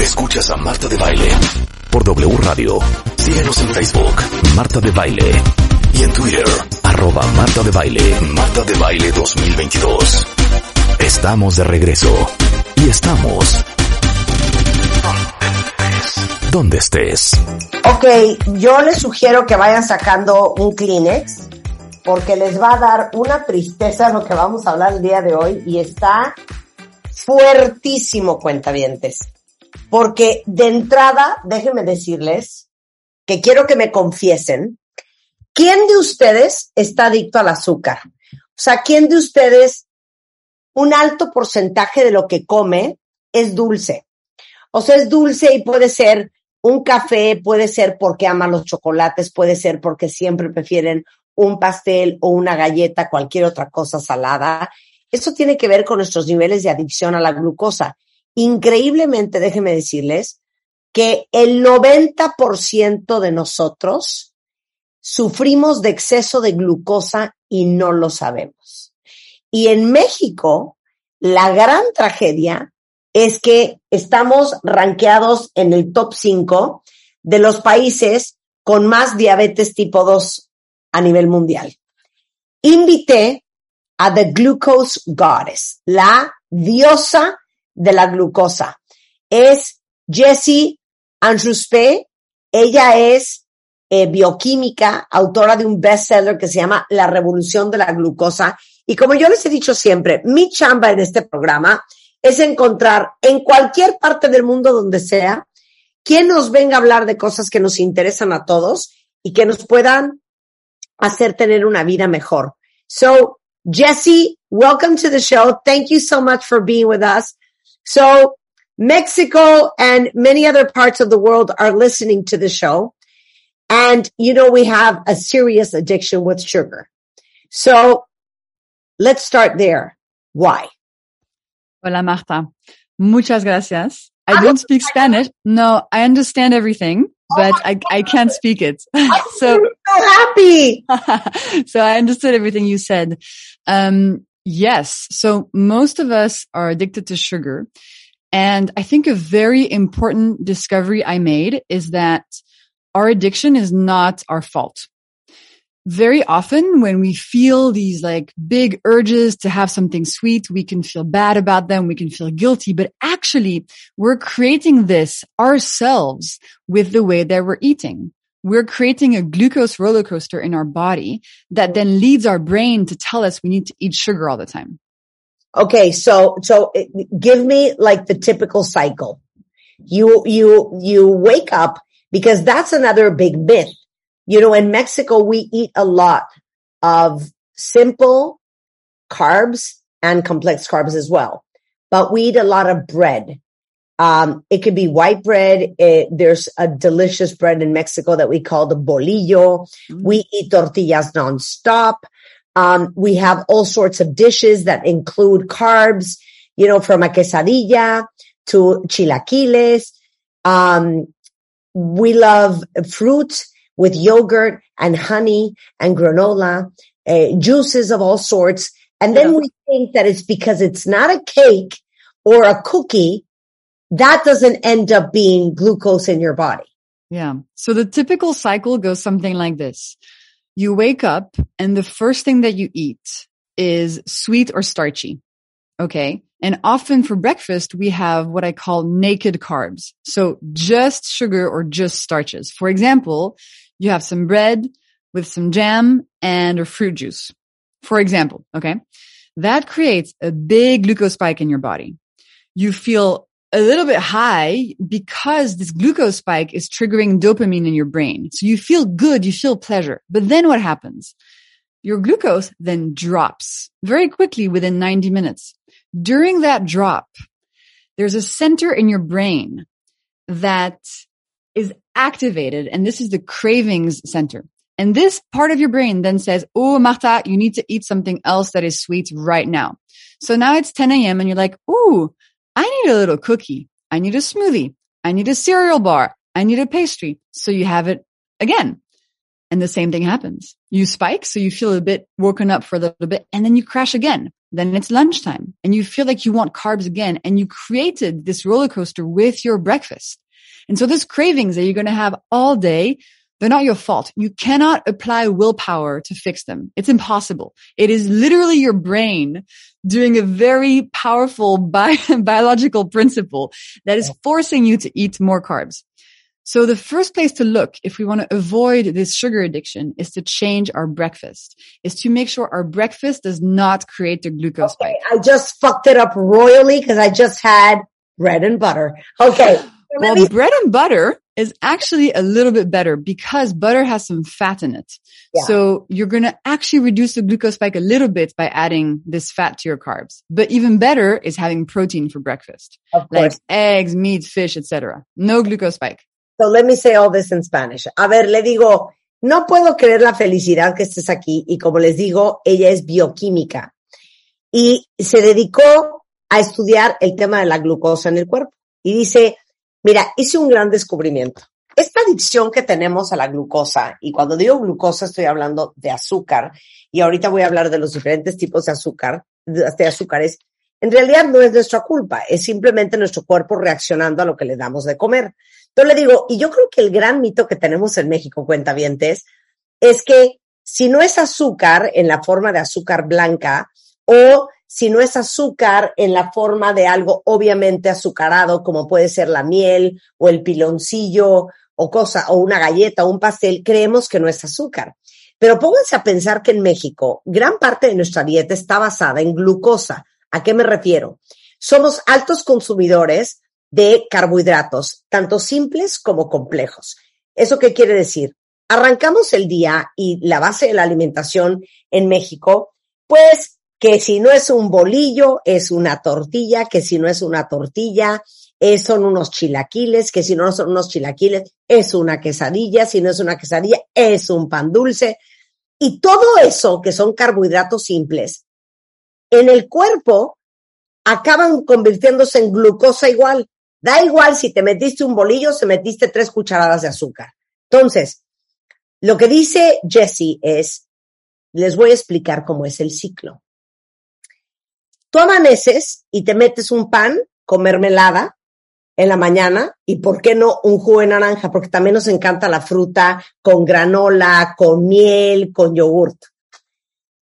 Escuchas a Marta de Baile por W Radio. Síguenos en Facebook, Marta de Baile. Y en Twitter, arroba Marta de Baile, Marta de Baile 2022. Estamos de regreso. Y estamos... Donde estés. Ok, yo les sugiero que vayan sacando un Kleenex porque les va a dar una tristeza lo que vamos a hablar el día de hoy y está fuertísimo, cuentavientes. Porque de entrada, déjenme decirles que quiero que me confiesen, ¿quién de ustedes está adicto al azúcar? O sea, ¿quién de ustedes, un alto porcentaje de lo que come es dulce? O sea, es dulce y puede ser un café, puede ser porque ama los chocolates, puede ser porque siempre prefieren un pastel o una galleta, cualquier otra cosa salada. Eso tiene que ver con nuestros niveles de adicción a la glucosa. Increíblemente, déjenme decirles que el 90% de nosotros sufrimos de exceso de glucosa y no lo sabemos. Y en México, la gran tragedia es que estamos rankeados en el top 5 de los países con más diabetes tipo 2 a nivel mundial. Invité a The Glucose Goddess, la diosa de la glucosa. Es Jessie Andruspe. Ella es eh, bioquímica, autora de un bestseller que se llama La Revolución de la Glucosa. Y como yo les he dicho siempre, mi chamba en este programa es encontrar en cualquier parte del mundo donde sea, quien nos venga a hablar de cosas que nos interesan a todos y que nos puedan hacer tener una vida mejor. So, Jesse, welcome to the show. Thank you so much for being with us. So Mexico and many other parts of the world are listening to the show. And, you know, we have a serious addiction with sugar. So let's start there. Why? Hola, Marta. Muchas gracias. I ah, don't speak Spanish. No, I understand everything oh but I, I can't speak it. so, so happy. so I understood everything you said. Um, yes. So most of us are addicted to sugar. And I think a very important discovery I made is that our addiction is not our fault very often when we feel these like big urges to have something sweet, we can feel bad about them. We can feel guilty, but actually we're creating this ourselves with the way that we're eating. We're creating a glucose roller coaster in our body that then leads our brain to tell us we need to eat sugar all the time. Okay. So, so give me like the typical cycle. You, you, you wake up because that's another big myth you know, in Mexico, we eat a lot of simple carbs and complex carbs as well, but we eat a lot of bread. Um, it could be white bread. It, there's a delicious bread in Mexico that we call the bolillo. Mm-hmm. We eat tortillas nonstop. Um, we have all sorts of dishes that include carbs, you know, from a quesadilla to chilaquiles. Um, we love fruit with yogurt and honey and granola, uh, juices of all sorts. And then yeah. we think that it's because it's not a cake or a cookie. That doesn't end up being glucose in your body. Yeah. So the typical cycle goes something like this. You wake up and the first thing that you eat is sweet or starchy. Okay. And often for breakfast, we have what I call naked carbs. So just sugar or just starches. For example, you have some bread with some jam and a fruit juice, for example. Okay. That creates a big glucose spike in your body. You feel a little bit high because this glucose spike is triggering dopamine in your brain. So you feel good. You feel pleasure. But then what happens? Your glucose then drops very quickly within 90 minutes. During that drop, there's a center in your brain that is activated. And this is the cravings center. And this part of your brain then says, Oh, Marta, you need to eat something else that is sweet right now. So now it's 10 a.m. and you're like, Ooh, I need a little cookie. I need a smoothie. I need a cereal bar. I need a pastry. So you have it again. And the same thing happens. You spike. So you feel a bit woken up for a little bit and then you crash again. then it's lunchtime and you feel like you want carbs again and you created this roller coaster with your breakfast. And so those cravings that you're going to have all day, they're not your fault. You cannot apply willpower to fix them. It's impossible. It is literally your brain doing a very powerful bi- biological principle that is forcing you to eat more carbs. So the first place to look if we want to avoid this sugar addiction is to change our breakfast, is to make sure our breakfast does not create the glucose Okay, spike. I just fucked it up royally because I just had bread and butter. Okay. Well, bread and butter is actually a little bit better because butter has some fat in it. Yeah. So you're going to actually reduce the glucose spike a little bit by adding this fat to your carbs. But even better is having protein for breakfast, like eggs, meat, fish, etc. No glucose spike. So let me say all this in Spanish. A ver, le digo, no puedo creer la felicidad que estés aquí y como les digo, ella es bioquímica y se dedicó a estudiar el tema de la glucosa en el cuerpo. Y dice, mira, hice un gran descubrimiento. Esta adicción que tenemos a la glucosa, y cuando digo glucosa estoy hablando de azúcar, y ahorita voy a hablar de los diferentes tipos de azúcar, de, azúcares, en realidad no es nuestra culpa, es simplemente nuestro cuerpo reaccionando a lo que le damos de comer. Entonces le digo, y yo creo que el gran mito que tenemos en México, cuentavientes, es que si no es azúcar en la forma de azúcar blanca o si no es azúcar en la forma de algo obviamente azucarado, como puede ser la miel o el piloncillo o cosa, o una galleta o un pastel, creemos que no es azúcar. Pero pónganse a pensar que en México gran parte de nuestra dieta está basada en glucosa. ¿A qué me refiero? Somos altos consumidores de carbohidratos, tanto simples como complejos. ¿Eso qué quiere decir? Arrancamos el día y la base de la alimentación en México, pues que si no es un bolillo, es una tortilla, que si no es una tortilla, es, son unos chilaquiles, que si no son unos chilaquiles, es una quesadilla, si no es una quesadilla, es un pan dulce. Y todo eso, que son carbohidratos simples, en el cuerpo acaban convirtiéndose en glucosa igual. Da igual si te metiste un bolillo, se metiste tres cucharadas de azúcar. Entonces, lo que dice Jesse es, les voy a explicar cómo es el ciclo. Tú amaneces y te metes un pan con mermelada en la mañana y por qué no un jugo de naranja, porque también nos encanta la fruta con granola, con miel, con yogurt.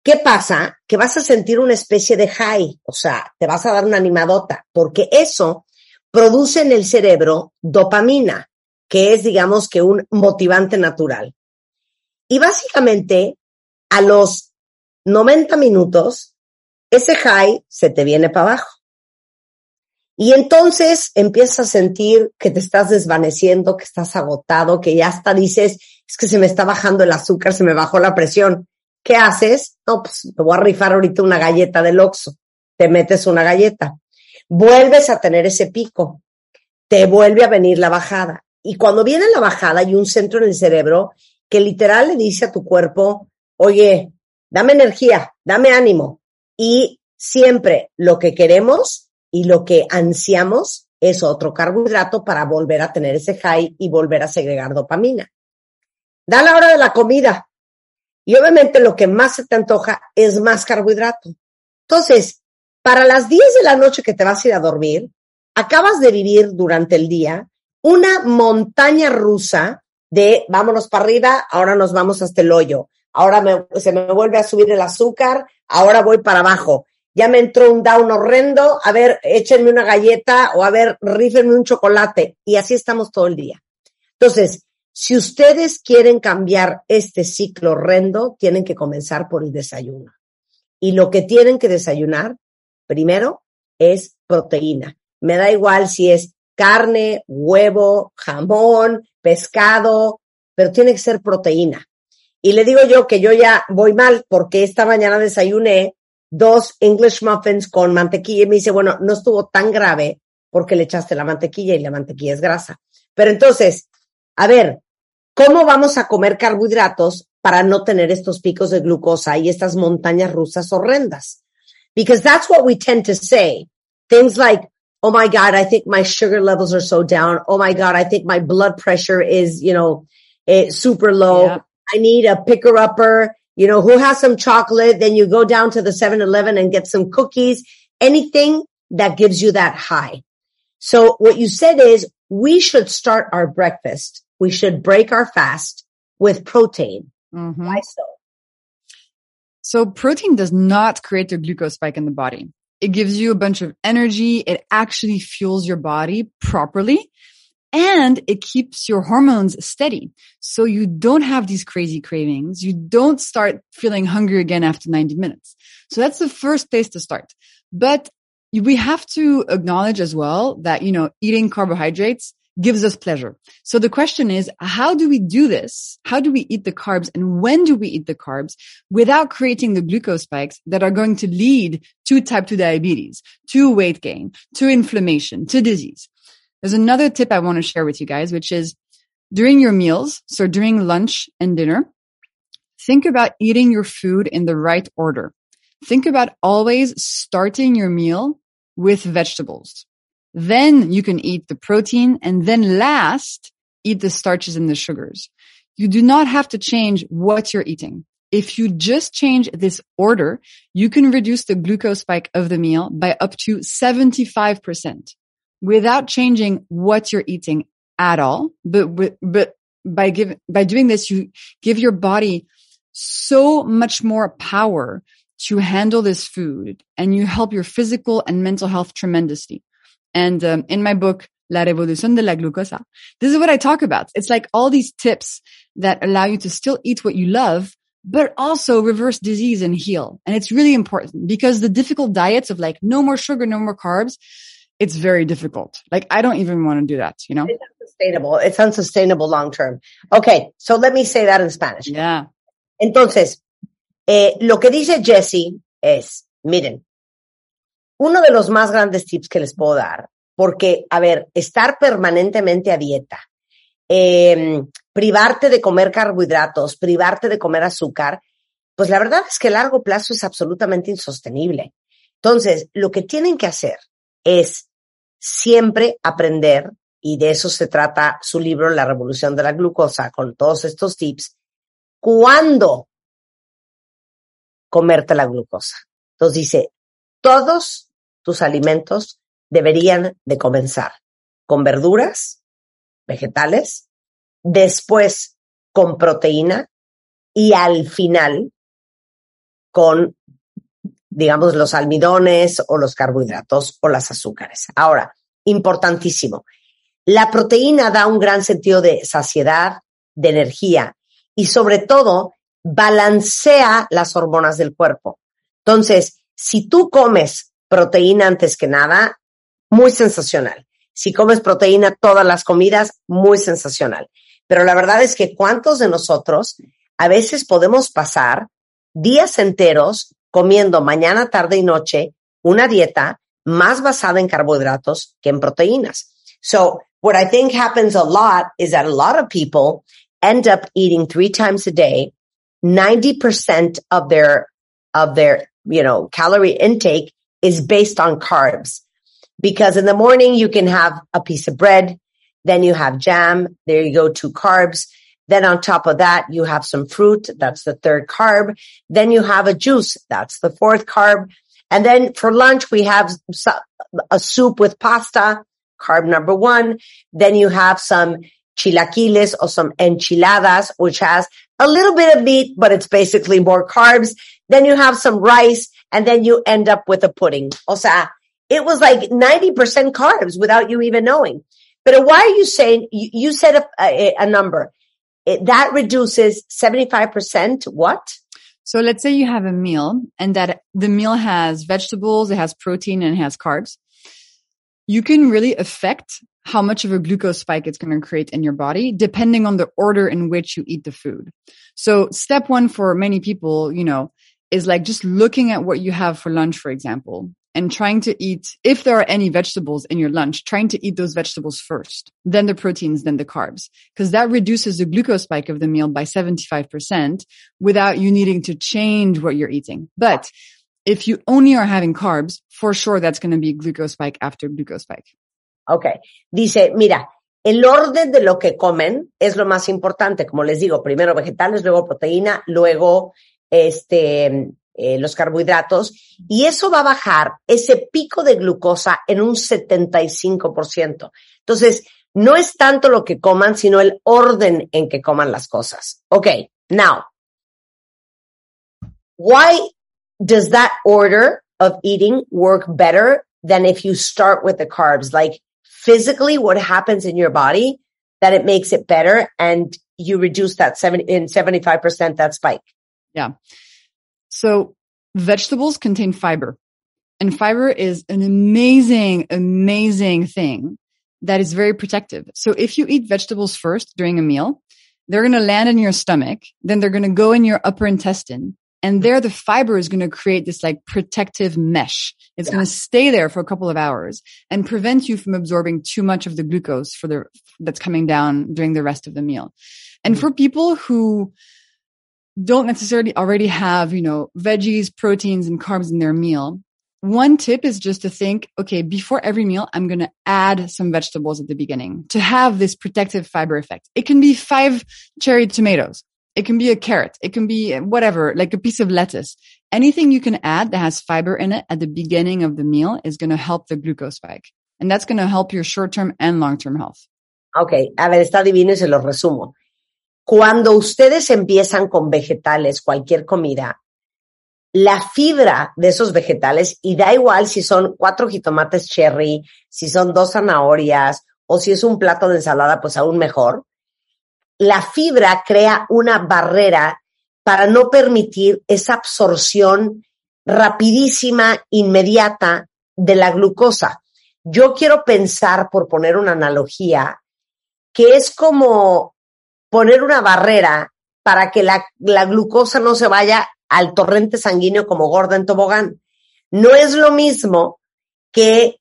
¿Qué pasa? Que vas a sentir una especie de high, o sea, te vas a dar una animadota, porque eso produce en el cerebro dopamina, que es, digamos, que un motivante natural. Y básicamente, a los 90 minutos, ese high se te viene para abajo. Y entonces empiezas a sentir que te estás desvaneciendo, que estás agotado, que ya hasta dices, es que se me está bajando el azúcar, se me bajó la presión. ¿Qué haces? No, pues te voy a rifar ahorita una galleta del Oxxo. Te metes una galleta. Vuelves a tener ese pico. Te vuelve a venir la bajada. Y cuando viene la bajada hay un centro en el cerebro que literal le dice a tu cuerpo, oye, dame energía, dame ánimo. Y siempre lo que queremos y lo que ansiamos es otro carbohidrato para volver a tener ese high y volver a segregar dopamina. Da la hora de la comida. Y obviamente lo que más se te antoja es más carbohidrato. Entonces, para las 10 de la noche que te vas a ir a dormir, acabas de vivir durante el día una montaña rusa de vámonos para arriba, ahora nos vamos hasta el hoyo, ahora me, se me vuelve a subir el azúcar, ahora voy para abajo, ya me entró un down horrendo, a ver, échenme una galleta o a ver, rífenme un chocolate y así estamos todo el día. Entonces, si ustedes quieren cambiar este ciclo horrendo, tienen que comenzar por el desayuno. Y lo que tienen que desayunar, primero, es proteína. Me da igual si es carne, huevo, jamón, pescado, pero tiene que ser proteína. Y le digo yo que yo ya voy mal porque esta mañana desayuné dos English muffins con mantequilla y me dice, bueno, no estuvo tan grave porque le echaste la mantequilla y la mantequilla es grasa. Pero entonces, a ver, ¿cómo vamos a comer carbohidratos para no tener estos picos de glucosa y estas montañas rusas horrendas? Because that's what we tend to say. Things like, oh my God, I think my sugar levels are so down. Oh my God, I think my blood pressure is, you know, eh, super low. I need a picker upper. you know, who has some chocolate, then you go down to the 7-Eleven and get some cookies, anything that gives you that high. So what you said is we should start our breakfast. We should break our fast with protein. Mhm. Why so? So protein does not create a glucose spike in the body. It gives you a bunch of energy. It actually fuels your body properly and it keeps your hormones steady. So you don't have these crazy cravings. You don't start feeling hungry again after 90 minutes. So that's the first place to start. But we have to acknowledge as well that, you know, eating carbohydrates gives us pleasure. So the question is, how do we do this? How do we eat the carbs and when do we eat the carbs without creating the glucose spikes that are going to lead to type 2 diabetes, to weight gain, to inflammation, to disease? There's another tip I want to share with you guys, which is during your meals. So during lunch and dinner, think about eating your food in the right order. Think about always starting your meal with vegetables. Then you can eat the protein and then last eat the starches and the sugars. You do not have to change what you're eating. If you just change this order, you can reduce the glucose spike of the meal by up to 75% without changing what you're eating at all. But, but by giving, by doing this, you give your body so much more power to handle this food and you help your physical and mental health tremendously. And um, in my book, La Revolución de la Glucosa, this is what I talk about. It's like all these tips that allow you to still eat what you love, but also reverse disease and heal. And it's really important because the difficult diets of like no more sugar, no more carbs, it's very difficult. Like I don't even want to do that, you know? It's unsustainable. It's unsustainable long term. Okay. So let me say that in Spanish. Yeah. Entonces, eh, lo que dice Jesse es, miren, uno de los más grandes tips que les puedo dar, porque, a ver, estar permanentemente a dieta, eh, privarte de comer carbohidratos, privarte de comer azúcar, pues la verdad es que a largo plazo es absolutamente insostenible. Entonces, lo que tienen que hacer es siempre aprender, y de eso se trata su libro, La Revolución de la Glucosa, con todos estos tips, cuándo comerte la glucosa. Entonces dice, todos tus alimentos deberían de comenzar con verduras, vegetales, después con proteína y al final con, digamos, los almidones o los carbohidratos o las azúcares. Ahora, importantísimo, la proteína da un gran sentido de saciedad, de energía y sobre todo balancea las hormonas del cuerpo. Entonces, si tú comes proteína antes que nada, muy sensacional. Si comes proteína todas las comidas, muy sensacional. Pero la verdad es que cuántos de nosotros a veces podemos pasar días enteros comiendo mañana, tarde y noche una dieta más basada en carbohidratos que en proteínas. So what I think happens a lot is that a lot of people end up eating three times a day 90% of their, of their, you know, calorie intake is based on carbs. Because in the morning you can have a piece of bread, then you have jam, there you go, two carbs. Then on top of that, you have some fruit, that's the third carb. Then you have a juice, that's the fourth carb. And then for lunch, we have a soup with pasta, carb number one. Then you have some chilaquiles or some enchiladas, which has a little bit of meat, but it's basically more carbs. Then you have some rice and then you end up with a pudding. O sea, it was like 90% carbs without you even knowing. But why are you saying, you, said a, a, a number it, that reduces 75% what? So let's say you have a meal and that the meal has vegetables, it has protein and it has carbs. You can really affect how much of a glucose spike it's going to create in your body depending on the order in which you eat the food. So step one for many people, you know, is like just looking at what you have for lunch, for example, and trying to eat, if there are any vegetables in your lunch, trying to eat those vegetables first, then the proteins, then the carbs, because that reduces the glucose spike of the meal by 75% without you needing to change what you're eating. But if you only are having carbs, for sure that's going to be glucose spike after glucose spike. Okay. Dice, mira, el orden de lo que comen es lo más importante. Como les digo, primero vegetales, luego proteína, luego este, eh, los carbohidratos y eso va a bajar ese pico de glucosa en un 75%. Entonces, no es tanto lo que coman, sino el orden en que coman las cosas. Ok, now, why does that order of eating work better than if you start with the carbs? Like physically, what happens in your body that it makes it better and you reduce that seven in 75% that spike? Yeah. So vegetables contain fiber and fiber is an amazing, amazing thing that is very protective. So if you eat vegetables first during a meal, they're going to land in your stomach. Then they're going to go in your upper intestine. And there the fiber is going to create this like protective mesh. It's yeah. going to stay there for a couple of hours and prevent you from absorbing too much of the glucose for the, that's coming down during the rest of the meal. And mm-hmm. for people who don't necessarily already have, you know, veggies, proteins and carbs in their meal, one tip is just to think, okay, before every meal, I'm going to add some vegetables at the beginning to have this protective fiber effect. It can be five cherry tomatoes. It can be a carrot. It can be whatever, like a piece of lettuce. Anything you can add that has fiber in it at the beginning of the meal is going to help the glucose spike. And that's going to help your short-term and long-term health. Okay. A ver, está divino y se lo resumo. Cuando ustedes empiezan con vegetales, cualquier comida, la fibra de esos vegetales, y da igual si son cuatro jitomates cherry, si son dos zanahorias, o si es un plato de ensalada, pues aún mejor, la fibra crea una barrera para no permitir esa absorción rapidísima, inmediata de la glucosa. Yo quiero pensar, por poner una analogía, que es como poner una barrera para que la, la glucosa no se vaya al torrente sanguíneo como gorda en tobogán. No es lo mismo que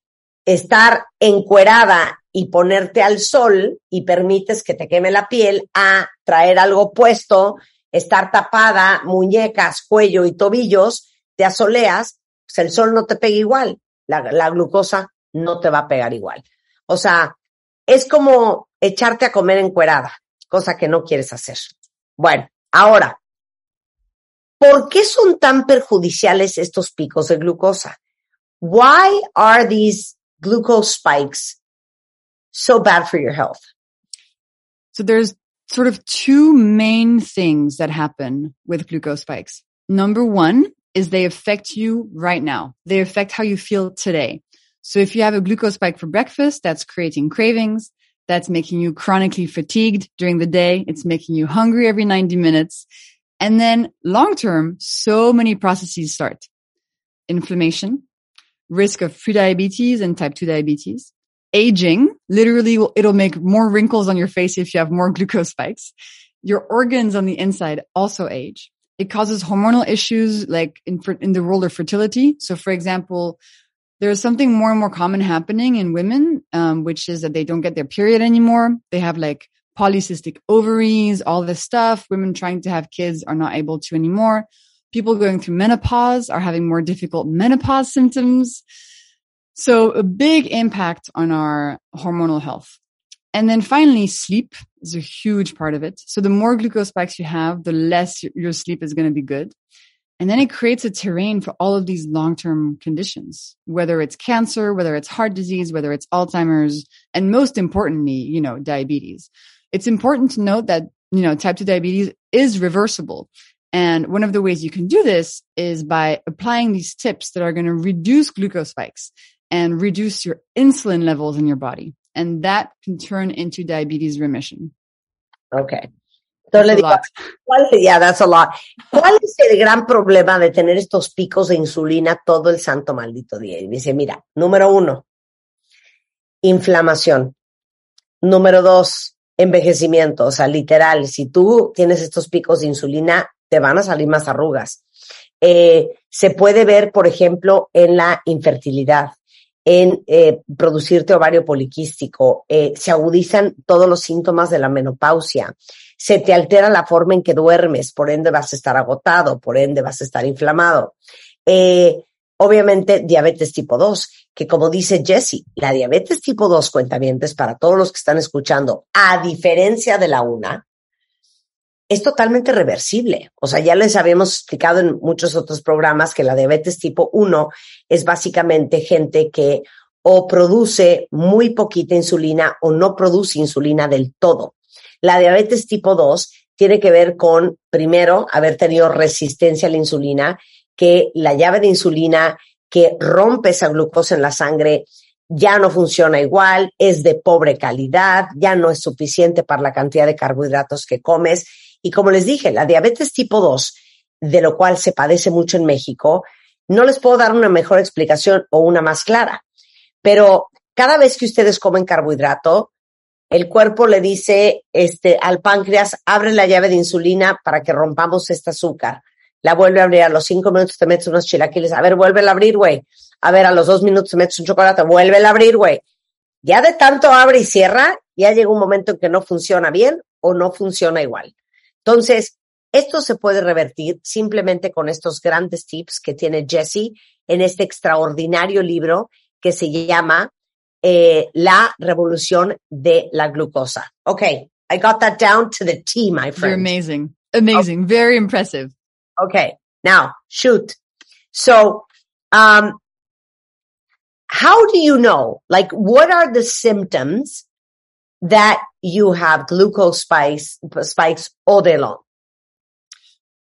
estar encuerada y ponerte al sol y permites que te queme la piel a traer algo puesto, estar tapada, muñecas, cuello y tobillos, te asoleas, pues el sol no te pega igual, la, la glucosa no te va a pegar igual. O sea, es como echarte a comer encuerada cosa que no quieres hacer. Bueno, ahora, ¿por qué son tan perjudiciales estos picos de glucosa? Why are these glucose spikes so bad for your health? So there's sort of two main things that happen with glucose spikes. Number one is they affect you right now. They affect how you feel today. So if you have a glucose spike for breakfast, that's creating cravings. That's making you chronically fatigued during the day. It's making you hungry every 90 minutes. And then long term, so many processes start. Inflammation, risk of prediabetes and type 2 diabetes, aging, literally it'll make more wrinkles on your face if you have more glucose spikes. Your organs on the inside also age. It causes hormonal issues like in, in the role of fertility. So for example, there's something more and more common happening in women, um, which is that they don't get their period anymore. They have like polycystic ovaries, all this stuff. Women trying to have kids are not able to anymore. People going through menopause are having more difficult menopause symptoms. So a big impact on our hormonal health. And then finally, sleep is a huge part of it. So the more glucose spikes you have, the less your sleep is going to be good. And then it creates a terrain for all of these long-term conditions, whether it's cancer, whether it's heart disease, whether it's Alzheimer's, and most importantly, you know, diabetes. It's important to note that, you know, type 2 diabetes is reversible. And one of the ways you can do this is by applying these tips that are going to reduce glucose spikes and reduce your insulin levels in your body. And that can turn into diabetes remission. Okay. Entonces le digo, ¿cuál, yeah, that's a lot. ¿cuál es el gran problema de tener estos picos de insulina todo el santo maldito día? Y dice, mira, número uno, inflamación. Número dos, envejecimiento. O sea, literal, si tú tienes estos picos de insulina, te van a salir más arrugas. Eh, se puede ver, por ejemplo, en la infertilidad en eh, producirte ovario poliquístico, eh, se agudizan todos los síntomas de la menopausia, se te altera la forma en que duermes, por ende vas a estar agotado, por ende vas a estar inflamado. Eh, obviamente, diabetes tipo 2, que como dice Jesse, la diabetes tipo 2, cuentavientes, para todos los que están escuchando, a diferencia de la una, es totalmente reversible. O sea, ya les habíamos explicado en muchos otros programas que la diabetes tipo 1 es básicamente gente que o produce muy poquita insulina o no produce insulina del todo. La diabetes tipo 2 tiene que ver con, primero, haber tenido resistencia a la insulina, que la llave de insulina que rompe esa glucosa en la sangre ya no funciona igual, es de pobre calidad, ya no es suficiente para la cantidad de carbohidratos que comes. Y como les dije, la diabetes tipo 2, de lo cual se padece mucho en México, no les puedo dar una mejor explicación o una más clara, pero cada vez que ustedes comen carbohidrato, el cuerpo le dice este, al páncreas, abre la llave de insulina para que rompamos este azúcar. La vuelve a abrir a los cinco minutos, te metes unos chilaquiles. A ver, vuelve a abrir, güey. A ver, a los dos minutos te metes un chocolate, vuelve a abrir, güey. Ya de tanto abre y cierra, ya llega un momento en que no funciona bien o no funciona igual. Entonces, esto se puede revertir simplemente con estos grandes tips que tiene Jesse en este extraordinario libro que se llama eh, La Revolución de la Glucosa. Okay, I got that down to the T, my friend. You're amazing. Amazing. Okay. Very impressive. Okay, now shoot. So, um, how do you know? Like, what are the symptoms that you have glucose spikes, spikes all day long?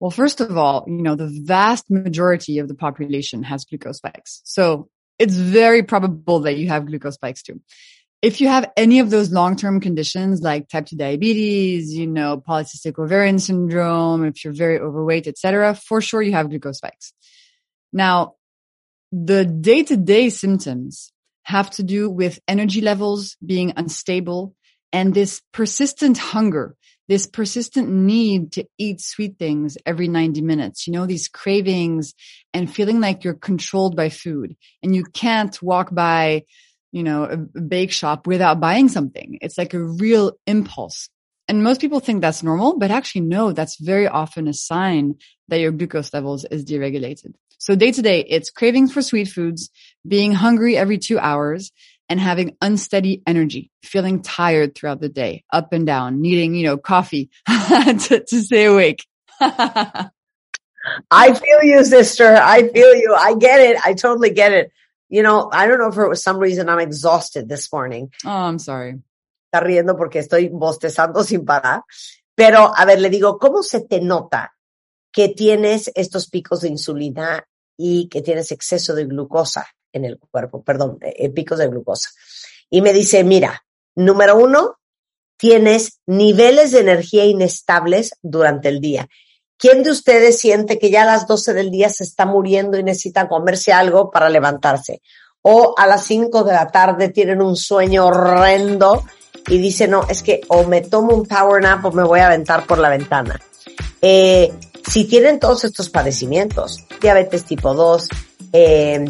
Well, first of all, you know, the vast majority of the population has glucose spikes. So it's very probable that you have glucose spikes too. If you have any of those long-term conditions like type 2 diabetes, you know, polycystic ovarian syndrome, if you're very overweight, etc., for sure you have glucose spikes. Now, the day-to-day symptoms have to do with energy levels being unstable and this persistent hunger this persistent need to eat sweet things every 90 minutes, you know, these cravings and feeling like you're controlled by food and you can't walk by, you know, a bake shop without buying something. It's like a real impulse. And most people think that's normal, but actually no, that's very often a sign that your glucose levels is deregulated. So day to day, it's cravings for sweet foods, being hungry every two hours, and having unsteady energy, feeling tired throughout the day, up and down, needing, you know, coffee to, to stay awake. I feel you, sister. I feel you. I get it. I totally get it. You know, I don't know if it was some reason I'm exhausted this morning. Oh, I'm sorry. Está riendo porque estoy bostezando sin parar. Pero, a ver, le digo, ¿cómo se te nota que tienes estos picos de insulina y que tienes exceso de glucosa? En el cuerpo, perdón, eh, picos de glucosa. Y me dice, mira, número uno, tienes niveles de energía inestables durante el día. ¿Quién de ustedes siente que ya a las 12 del día se está muriendo y necesita comerse algo para levantarse? O a las 5 de la tarde tienen un sueño horrendo y dice, no, es que o me tomo un power nap o me voy a aventar por la ventana. Eh, si tienen todos estos padecimientos, diabetes tipo 2, eh,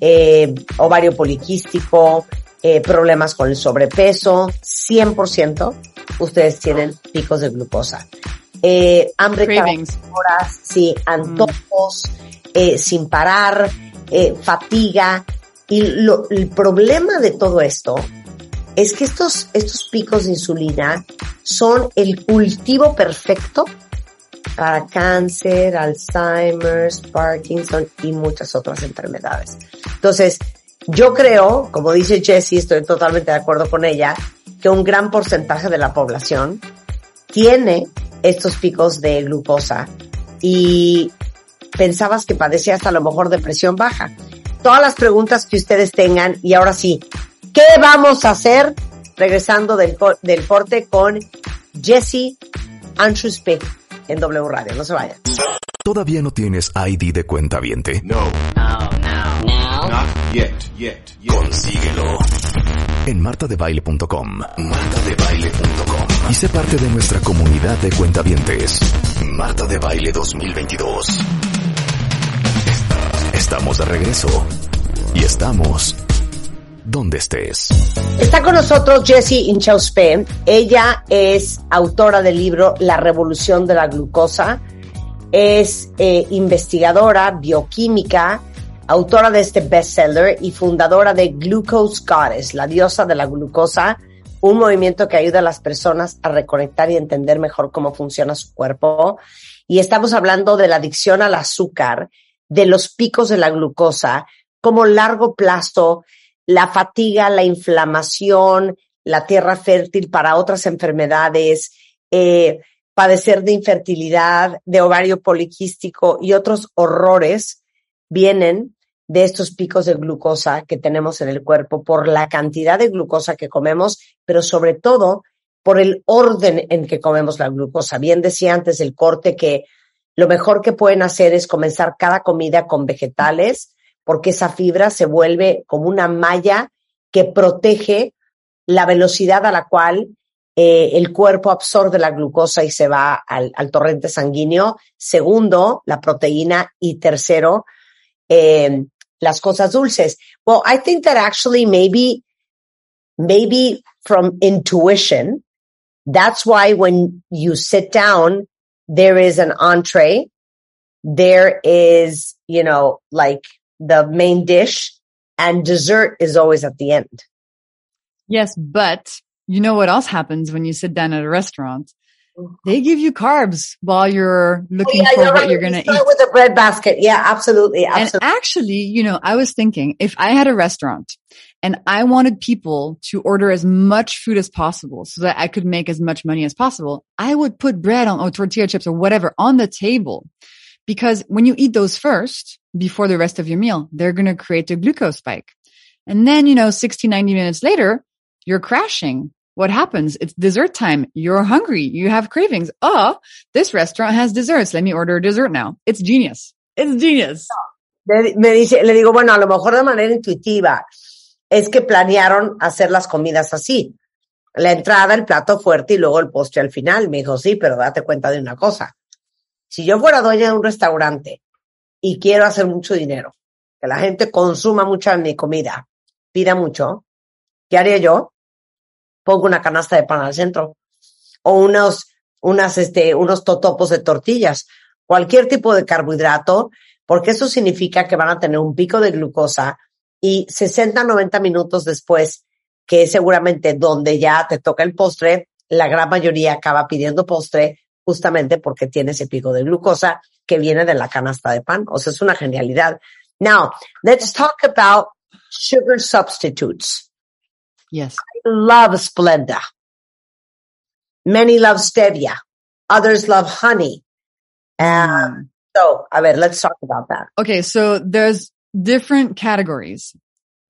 eh, ovario poliquístico, eh, problemas con el sobrepeso, 100% ustedes tienen picos de glucosa. Eh, hambre horas, sí, antojos, eh, sin parar, eh, fatiga. Y lo, el problema de todo esto es que estos, estos picos de insulina son el cultivo perfecto para cáncer, Alzheimer's, Parkinson y muchas otras enfermedades. Entonces, yo creo, como dice Jessie, estoy totalmente de acuerdo con ella, que un gran porcentaje de la población tiene estos picos de glucosa y pensabas que padecías a lo mejor depresión baja. Todas las preguntas que ustedes tengan y ahora sí, ¿qué vamos a hacer? Regresando del, del corte con Jessie Andrew Smith en W Radio. No se vayan. ¿Todavía no tienes ID de cuenta viente? No. No, no, no. Not yet, yet, yet. Consíguelo. En martadebaile.com. Martadebaile.com. Y sé parte de nuestra comunidad de cuentavientes. Marta de Baile 2022. Estamos de regreso. Y estamos donde estés. Está con nosotros Jessie Inchauspe. Ella es autora del libro La revolución de la glucosa. Es eh, investigadora bioquímica, autora de este bestseller y fundadora de Glucose Goddess, la diosa de la glucosa, un movimiento que ayuda a las personas a reconectar y entender mejor cómo funciona su cuerpo. Y estamos hablando de la adicción al azúcar, de los picos de la glucosa, como largo plazo, la fatiga, la inflamación, la tierra fértil para otras enfermedades, eh, padecer de infertilidad, de ovario poliquístico y otros horrores vienen de estos picos de glucosa que tenemos en el cuerpo por la cantidad de glucosa que comemos, pero sobre todo por el orden en que comemos la glucosa. Bien decía antes el corte que lo mejor que pueden hacer es comenzar cada comida con vegetales, porque esa fibra se vuelve como una malla que protege la velocidad a la cual eh, el cuerpo absorbe la glucosa y se va al, torrente sanguíneo. Segundo, la proteína. Y tercero, eh, las cosas dulces. Well, I think that actually maybe, maybe from intuition, that's why when you sit down, there is an entree. There is, you know, like the main dish and dessert is always at the end. Yes, but you know what else happens when you sit down at a restaurant? Mm-hmm. They give you carbs while you're looking oh, yeah, for you're what right. you're going to eat. with a bread basket. Yeah, absolutely, absolutely. And actually, you know, I was thinking if I had a restaurant and I wanted people to order as much food as possible so that I could make as much money as possible, I would put bread on or tortilla chips or whatever on the table. Because when you eat those first before the rest of your meal, they're going to create a glucose spike. And then, you know, 60, 90 minutes later, you're crashing what happens? It's dessert time. You're hungry. You have cravings. Oh, this restaurant has desserts. Let me order a dessert now. It's genius. It's genius. Me dice, le digo, bueno, a lo mejor de manera intuitiva es que planearon hacer las comidas así. La entrada, el plato fuerte y luego el postre al final. Me dijo, sí, pero date cuenta de una cosa. Si yo fuera dueña de un restaurante y quiero hacer mucho dinero, que la gente consuma mucha mi comida, pida mucho, ¿qué haría yo? pongo una canasta de pan al centro o unos, unas, este, unos totopos de tortillas, cualquier tipo de carbohidrato, porque eso significa que van a tener un pico de glucosa y 60, 90 minutos después, que es seguramente donde ya te toca el postre, la gran mayoría acaba pidiendo postre justamente porque tiene ese pico de glucosa que viene de la canasta de pan. O sea, es una genialidad. Now, let's talk about sugar substitutes. Yes. I love Splenda. Many love stevia. Others love honey. Um, so, a ver, let's talk about that. Okay. So there's different categories.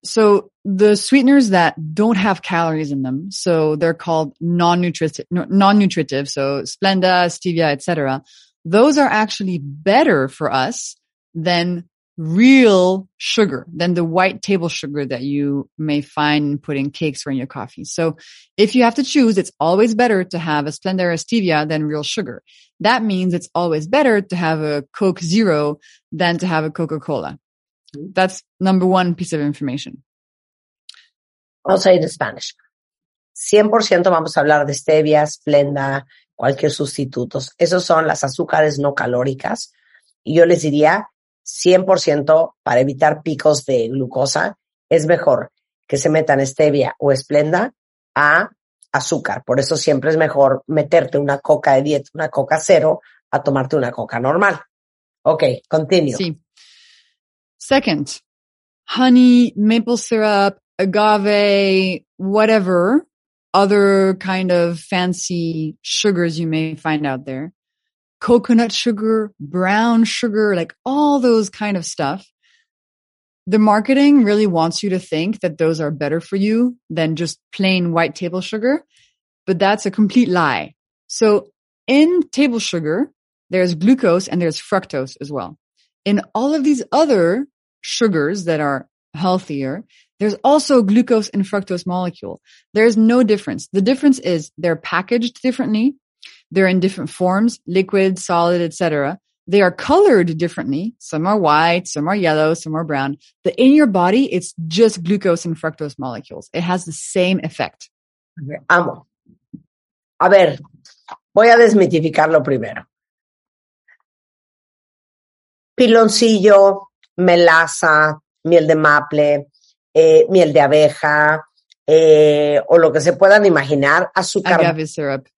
So the sweeteners that don't have calories in them, so they're called non-nutritive, non-nutritive. So Splenda, stevia, etc. Those are actually better for us than real sugar than the white table sugar that you may find in putting cakes or in your coffee. So if you have to choose, it's always better to have a Splenda or a stevia than real sugar. That means it's always better to have a Coke Zero than to have a Coca-Cola. That's number one piece of information. I'll say it in Spanish. 100% vamos a hablar de stevia, Splenda, cualquier sustitutos. Esos son las azúcares no calóricas. Y yo les diría 100% para evitar picos de glucosa, es mejor que se metan stevia o esplenda a azúcar. Por eso siempre es mejor meterte una coca de dieta, una coca cero, a tomarte una coca normal. Ok, continue. Sí. Second, honey, maple syrup, agave, whatever other kind of fancy sugars you may find out there coconut sugar, brown sugar, like all those kind of stuff. The marketing really wants you to think that those are better for you than just plain white table sugar, but that's a complete lie. So in table sugar, there's glucose and there's fructose as well. In all of these other sugars that are healthier, there's also glucose and fructose molecule. There's no difference. The difference is they're packaged differently. They're in different forms, liquid, solid, etc. They are colored differently. Some are white, some are yellow, some are brown. But in your body, it's just glucose and fructose molecules. It has the same effect. Amo. A ver, voy a desmitificarlo primero. Piloncillo, melaza, miel de maple, eh, miel de abeja, eh, o lo que se puedan imaginar, azúcar, Agave syrup.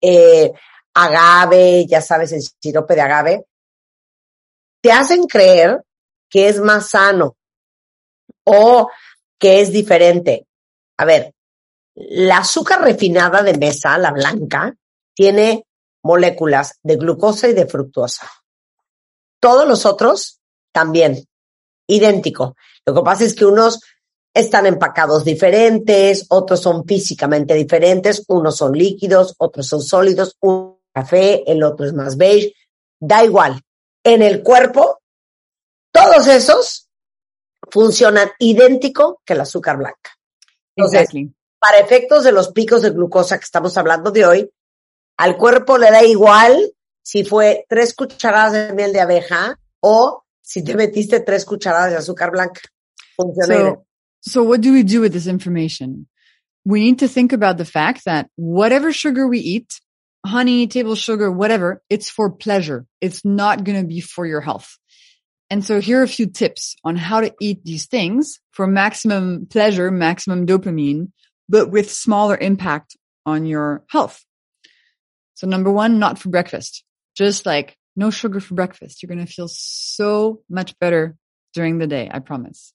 eh, agave, ya sabes, el sirope de agave, te hacen creer que es más sano o que es diferente. A ver, la azúcar refinada de mesa, la blanca, tiene moléculas de glucosa y de fructosa. Todos los otros también, idéntico. Lo que pasa es que unos están empacados diferentes, otros son físicamente diferentes, unos son líquidos, otros son sólidos, un café, el otro es más beige, da igual. En el cuerpo, todos esos funcionan idéntico que el azúcar blanca. Entonces, Exactly. para efectos de los picos de glucosa que estamos hablando de hoy, al cuerpo le da igual si fue tres cucharadas de miel de abeja o si te metiste tres cucharadas de azúcar blanca. So, so what do we do with this information? We need to think about the fact that whatever sugar we eat, honey, table sugar, whatever, it's for pleasure. It's not going to be for your health. And so here are a few tips on how to eat these things for maximum pleasure, maximum dopamine, but with smaller impact on your health. So number one, not for breakfast. Just like no sugar for breakfast. You're going to feel so much better during the day. I promise.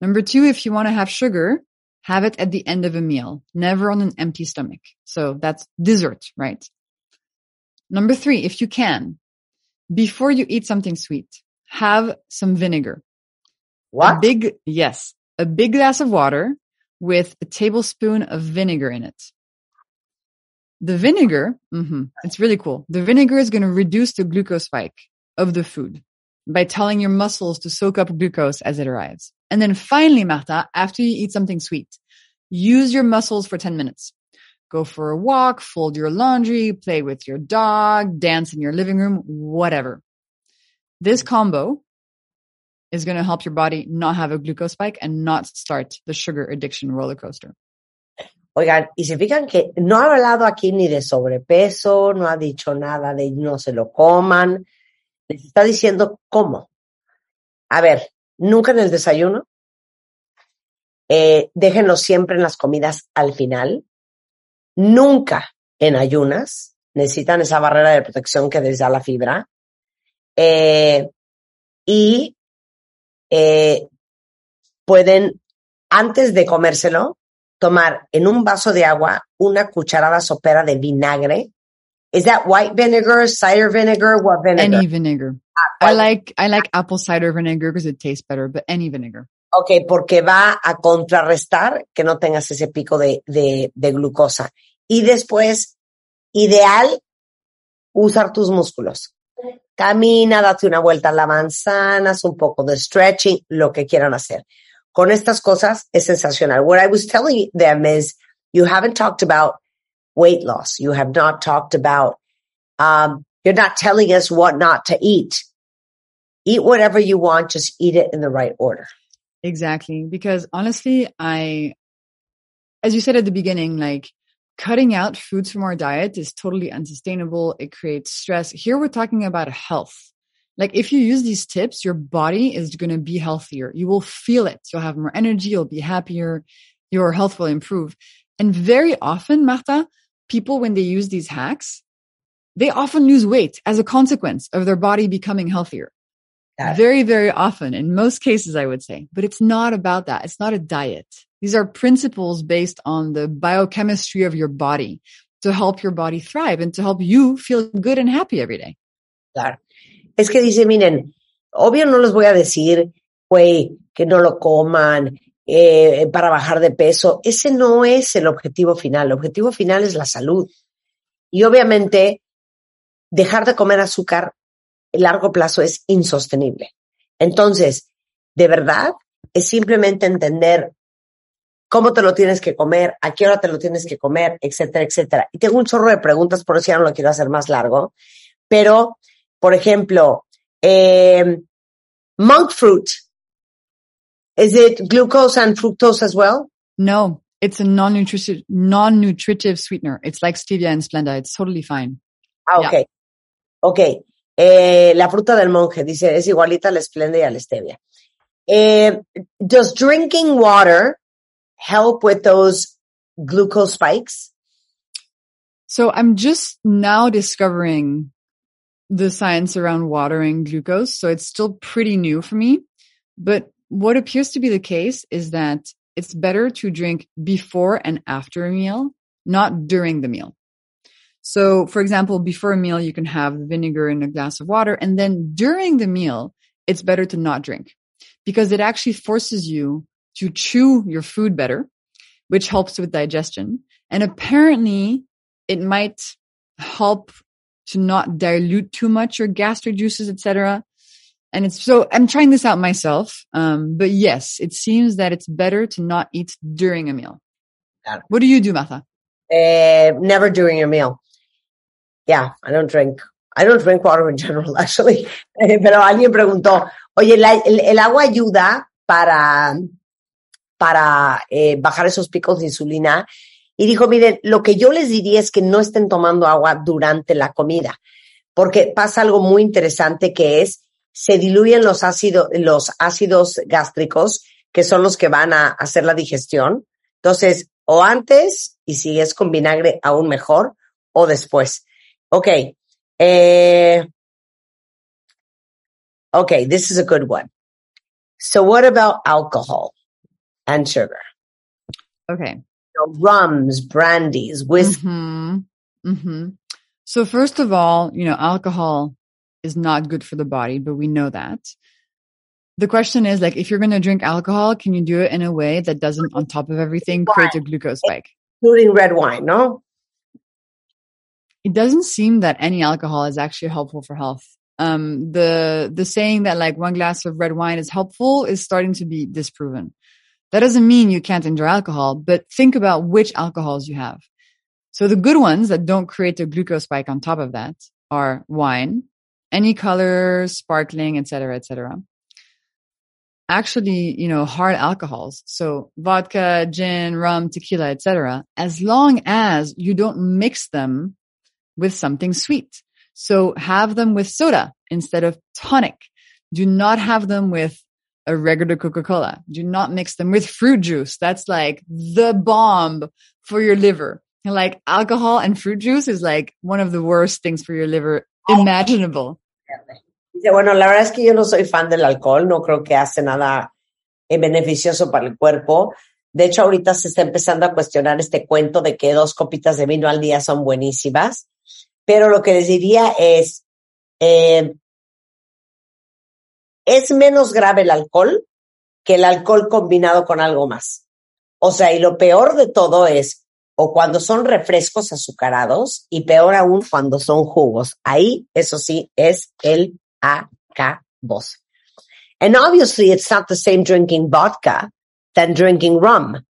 Number two, if you want to have sugar, have it at the end of a meal, never on an empty stomach. So that's dessert, right? Number three, if you can, before you eat something sweet, have some vinegar. A What? big, yes, a big glass of water with a tablespoon of vinegar in it. The vinegar, mhm, it's really cool. The vinegar is going to reduce the glucose spike of the food by telling your muscles to soak up glucose as it arrives. And then finally, Marta, after you eat something sweet, use your muscles for 10 minutes. Go for a walk, fold your laundry, play with your dog, dance in your living room, whatever. This combo is going to help your body not have a glucose spike and not start the sugar addiction roller coaster. Oigan, y se fijan que no ha hablado aquí ni de sobrepeso, no ha dicho nada de no se lo coman, les está diciendo cómo. A ver, nunca en el desayuno, eh, déjenlo siempre en las comidas al final, nunca en ayunas, necesitan esa barrera de protección que les da la fibra, eh, y eh, pueden, antes de comérselo, tomar en un vaso de agua una cucharada sopera de vinagre. Is that white vinegar, cider vinegar, what vinegar? Any vinegar. I like, I like apple cider vinegar because it tastes better, but any vinegar. Ok, porque va a contrarrestar que no tengas ese pico de, de, de glucosa. Y después, ideal, usar tus músculos. Camina, date una vuelta a la manzana, haz un poco de stretching, lo que quieran hacer. Con estas cosas es sensacional. What I was telling them is you haven't talked about weight loss. You have not talked about, um, you're not telling us what not to eat. Eat whatever you want, just eat it in the right order. Exactly. Because honestly, I, as you said at the beginning, like cutting out foods from our diet is totally unsustainable. It creates stress. Here we're talking about health. Like if you use these tips, your body is going to be healthier. You will feel it. You'll have more energy. You'll be happier. Your health will improve. And very often, Marta, people, when they use these hacks, they often lose weight as a consequence of their body becoming healthier. Claro. Very, very often, in most cases, I would say. But it's not about that. It's not a diet. These are principles based on the biochemistry of your body to help your body thrive and to help you feel good and happy every day. Claro. Es que dice, miren, obvio no les voy a decir, güey, que no lo coman eh, para bajar de peso. Ese no es el objetivo final. El objetivo final es la salud. Y obviamente, dejar de comer azúcar a largo plazo es insostenible. Entonces, de verdad, es simplemente entender cómo te lo tienes que comer, a qué hora te lo tienes que comer, etcétera, etcétera. Y tengo un chorro de preguntas, por eso ya no lo quiero hacer más largo. Pero, por ejemplo, eh, monk fruit, is it glucose and fructose as well? No, it's a non-nutritive, non-nutritive sweetener. It's like stevia and Splenda. It's totally fine. Ah, Ya. ok. Ok. Eh, la fruta del monje, dice, es igualita a la esplenda y a la stevia. Eh, does drinking water help with those glucose spikes? So I'm just now discovering the science around watering glucose. So it's still pretty new for me. But what appears to be the case is that it's better to drink before and after a meal, not during the meal. So for example, before a meal, you can have vinegar in a glass of water. And then during the meal, it's better to not drink because it actually forces you to chew your food better, which helps with digestion. And apparently it might help to not dilute too much your gastric juices, etc. And it's so I'm trying this out myself. Um, but yes, it seems that it's better to not eat during a meal. What do you do, Martha? Uh, never during a meal. Yeah, I don't drink. I don't drink water in general, actually. Pero alguien preguntó, oye, la, el, el, agua ayuda para, para eh, bajar esos picos de insulina y dijo, miren, lo que yo les diría es que no estén tomando agua durante la comida, porque pasa algo muy interesante que es, se diluyen los ácidos, los ácidos gástricos, que son los que van a hacer la digestión. Entonces, o antes, y si es con vinagre, aún mejor, o después. Ok. Eh, okay, this is a good one. So what about alcohol and sugar? Okay know, rums, brandies, whiskey. Mm-hmm. Mm-hmm. So first of all, you know, alcohol is not good for the body, but we know that. The question is like, if you're going to drink alcohol, can you do it in a way that doesn't, on top of everything, create a glucose spike? Including red wine, no? It doesn't seem that any alcohol is actually helpful for health. Um, the, the saying that like one glass of red wine is helpful is starting to be disproven. That doesn't mean you can't enjoy alcohol, but think about which alcohols you have. So the good ones that don't create a glucose spike on top of that are wine, any color, sparkling, etc., etc. Actually, you know, hard alcohols. So vodka, gin, rum, tequila, etc. As long as you don't mix them with something sweet. So have them with soda instead of tonic. Do not have them with a regular Coca-Cola. Do not mix them with fruit juice. That's like the bomb for your liver. And like alcohol and fruit juice is like one of the worst things for your liver imaginable. Dice, bueno, la verdad es que yo no soy fan del alcohol, no creo que hace nada eh, beneficioso para el cuerpo. De hecho, ahorita se está empezando a cuestionar este cuento de que dos copitas de vino al día son buenísimas. Pero lo que les diría es, eh, es menos grave el alcohol que el alcohol combinado con algo más. O sea, y lo peor de todo es o cuando son refrescos azucarados y peor aún cuando son jugos. Ahí, eso sí, es el acabose. And obviously it's not the same drinking vodka than drinking rum.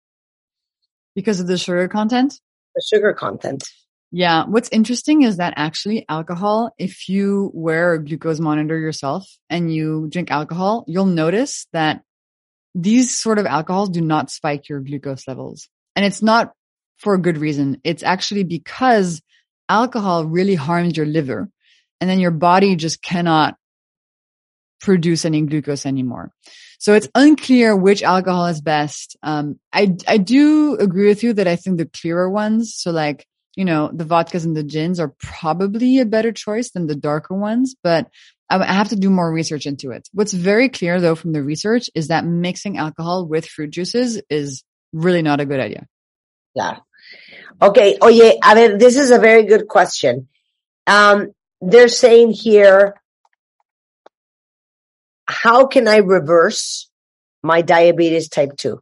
Because of the sugar content? The sugar content. Yeah. What's interesting is that actually alcohol, if you wear a glucose monitor yourself and you drink alcohol, you'll notice that these sort of alcohols do not spike your glucose levels. And it's not for a good reason. It's actually because alcohol really harms your liver and then your body just cannot produce any glucose anymore. So it's unclear which alcohol is best. Um, I, I do agree with you that I think the clearer ones, so like you know, the vodkas and the gins are probably a better choice than the darker ones, but I have to do more research into it. What's very clear though from the research is that mixing alcohol with fruit juices is really not a good idea. Yeah. Okay. Oye, a ver, this is a very good question. Um, they're saying here, how can I reverse my diabetes type 2?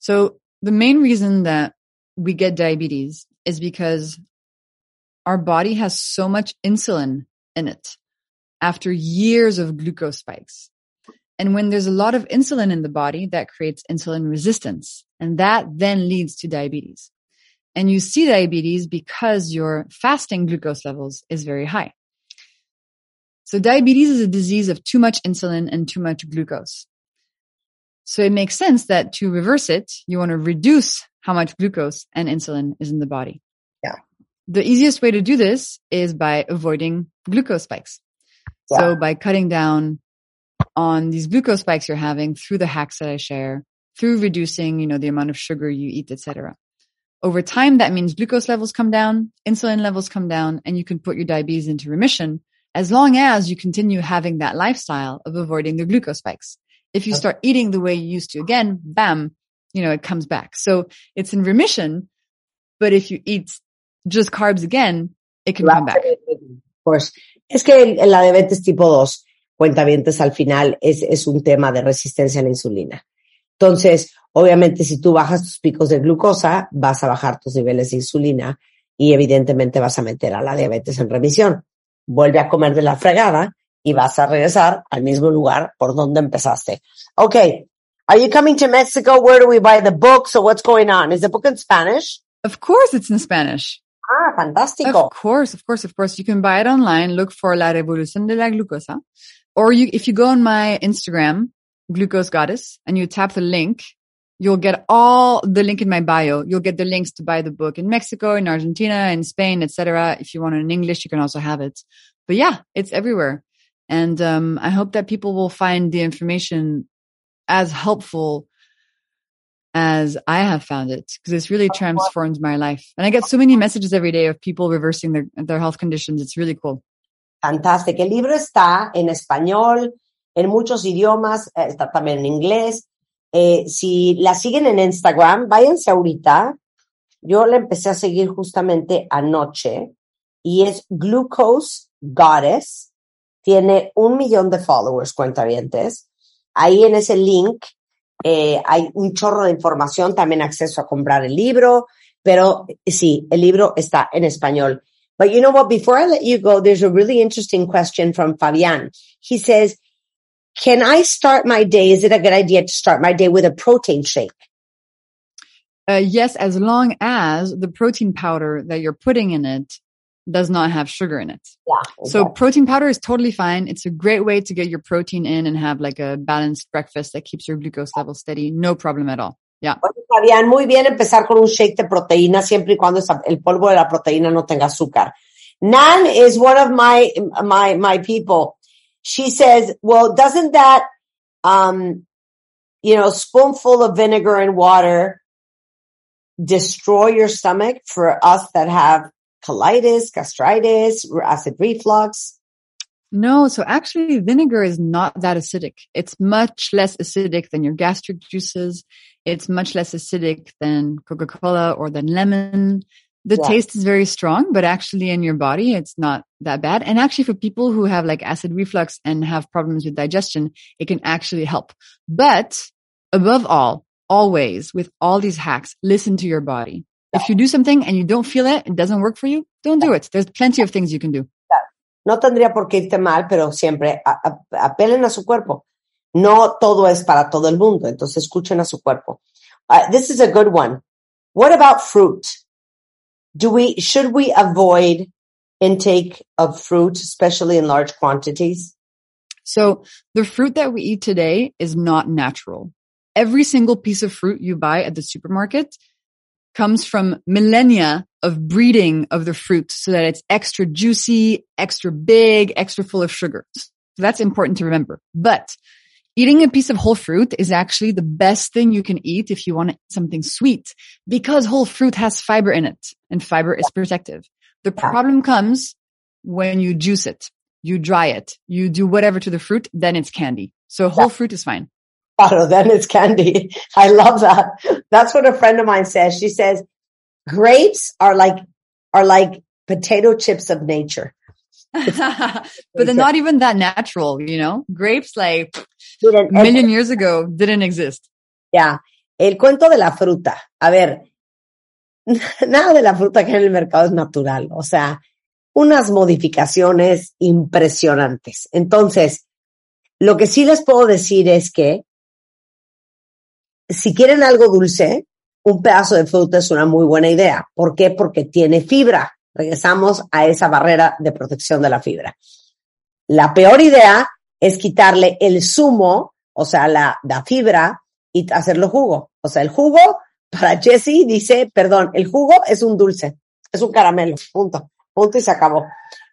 So the main reason that we get diabetes is because our body has so much insulin in it after years of glucose spikes. And when there's a lot of insulin in the body, that creates insulin resistance. And that then leads to diabetes. And you see diabetes because your fasting glucose levels is very high. So diabetes is a disease of too much insulin and too much glucose. So it makes sense that to reverse it, you want to reduce how much glucose and insulin is in the body. Yeah. The easiest way to do this is by avoiding glucose spikes. Yeah. So by cutting down on these glucose spikes you're having through the hacks that I share, through reducing, you know, the amount of sugar you eat, etc. Over time, that means glucose levels come down, insulin levels come down, and you can put your diabetes into remission as long as you continue having that lifestyle of avoiding the glucose spikes. If you start eating the way you used to again, bam, you know, it comes back. So it's in remission. But if you eat just carbs again, it can come back. Pues es que la diabetes tipo 2, cuentavientes al final, es, es un tema de resistencia a la insulina. Entonces, obviamente, si tú bajas tus picos de glucosa, vas a bajar tus niveles de insulina y evidentemente vas a meter a la diabetes en remisión. Vuelve a comer de la fregada y vas a regresar al mismo lugar por donde empezaste. Okay. Are you coming to Mexico? Where do we buy the book? So what's going on? Is the book in Spanish? Of course it's in Spanish. Ah, fantástico. Of course, of course, of course. You can buy it online. Look for La Revolución de la Glucosa. Or you, if you go on my Instagram, Glucose Goddess, and you tap the link, you'll get all the link in my bio. You'll get the links to buy the book in Mexico, in Argentina, in Spain, etc. If you want it in English, you can also have it. But yeah, it's everywhere. And um, I hope that people will find the information as helpful as I have found it because it's really transformed my life. And I get so many messages every day of people reversing their, their health conditions. It's really cool. Fantástico. El libro está en español, en muchos idiomas, eh, está también en inglés. Eh, si la siguen en Instagram, váyanse ahorita. Yo la empecé a seguir justamente anoche y es Glucose Goddess tiene un millón de followers, cuentavientes. Ahí en ese link eh, hay un chorro de información, también acceso a comprar el libro, pero sí, el libro está en español. But you know what? Before I let you go, there's a really interesting question from Fabian. He says, can I start my day? Is it a good idea to start my day with a protein shake? Uh, yes, as long as the protein powder that you're putting in it does not have sugar in it. Yeah. Exactly. So protein powder is totally fine. It's a great way to get your protein in and have like a balanced breakfast that keeps your glucose level steady. No problem at all. Yeah. Oye, Fabián, muy bien empezar con un shake de proteína siempre y cuando el polvo de la proteína no tenga azúcar. Nan is one of my, my, my people. She says, well, doesn't that, um, you know, spoonful of vinegar and water destroy your stomach for us that have colitis, gastritis, acid reflux? No, so actually vinegar is not that acidic. It's much less acidic than your gastric juices. It's much less acidic than Coca-Cola or than lemon. The yeah. taste is very strong, but actually in your body, it's not that bad. And actually for people who have like acid reflux and have problems with digestion, it can actually help. But above all, always with all these hacks, listen to your body. If you do something and you don't feel it, it doesn't work for you, don't do it. There's plenty of things you can do. No tendría por qué irte mal, pero siempre a, a, apelen a su cuerpo. No todo es para todo el mundo, entonces escuchen a su cuerpo. Uh, this is a good one. What about fruit? Do we, should we avoid intake of fruit, especially in large quantities? So the fruit that we eat today is not natural. Every single piece of fruit you buy at the supermarket comes from millennia of breeding of the fruit so that it's extra juicy, extra big, extra full of sugar. So that's important to remember. But eating a piece of whole fruit is actually the best thing you can eat if you want something sweet because whole fruit has fiber in it and fiber is protective. The problem comes when you juice it, you dry it, you do whatever to the fruit, then it's candy. So whole fruit is fine then it's candy. I love that. That's what a friend of mine says. She says, grapes are like, are like potato chips of nature. but they're not even that natural, you know? Grapes like a million years ago didn't exist. Yeah. El cuento de la fruta. A ver, nada de la fruta que hay en el mercado es natural. O sea, unas modificaciones impresionantes. Entonces, lo que sí les puedo decir es que si quieren algo dulce, un pedazo de fruta es una muy buena idea. ¿Por qué? Porque tiene fibra. Regresamos a esa barrera de protección de la fibra. La peor idea es quitarle el zumo, o sea, la, fibra y hacerlo jugo. O sea, el jugo para Jesse dice, perdón, el jugo es un dulce, es un caramelo, punto, punto y se acabó.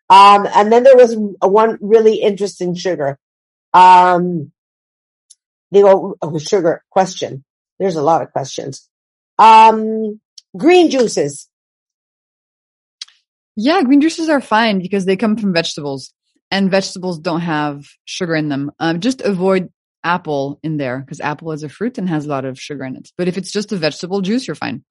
Um, and then there was one really interesting sugar. Um, digo, sugar question. There's a lot of questions. Um, green juices. Yeah, green juices are fine because they come from vegetables and vegetables don't have sugar in them. Um, just avoid apple in there because apple is a fruit and has a lot of sugar in it. But if it's just a vegetable juice, you're fine.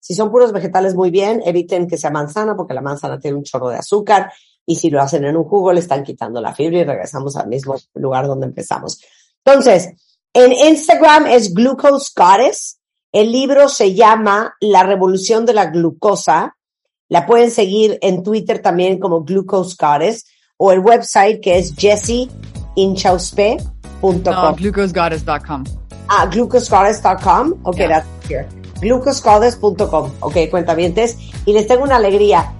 Si son puros vegetales, muy bien. Eviten que sea manzana porque la manzana tiene un chorro de azúcar. Y si lo hacen en un jugo, le están quitando la fibra y regresamos al mismo lugar donde empezamos. Entonces, en Instagram es Glucose Goddess. El libro se llama La Revolución de la Glucosa. La pueden seguir en Twitter también como Glucose Goddess o el website que es jesseinchauspe.com. No, glucosegoddess.com. Ah, glucosegoddess.com. Okay, Yeah. that's here. glucosegoddess.com. Ok, cuentavientes. Y les tengo una alegría.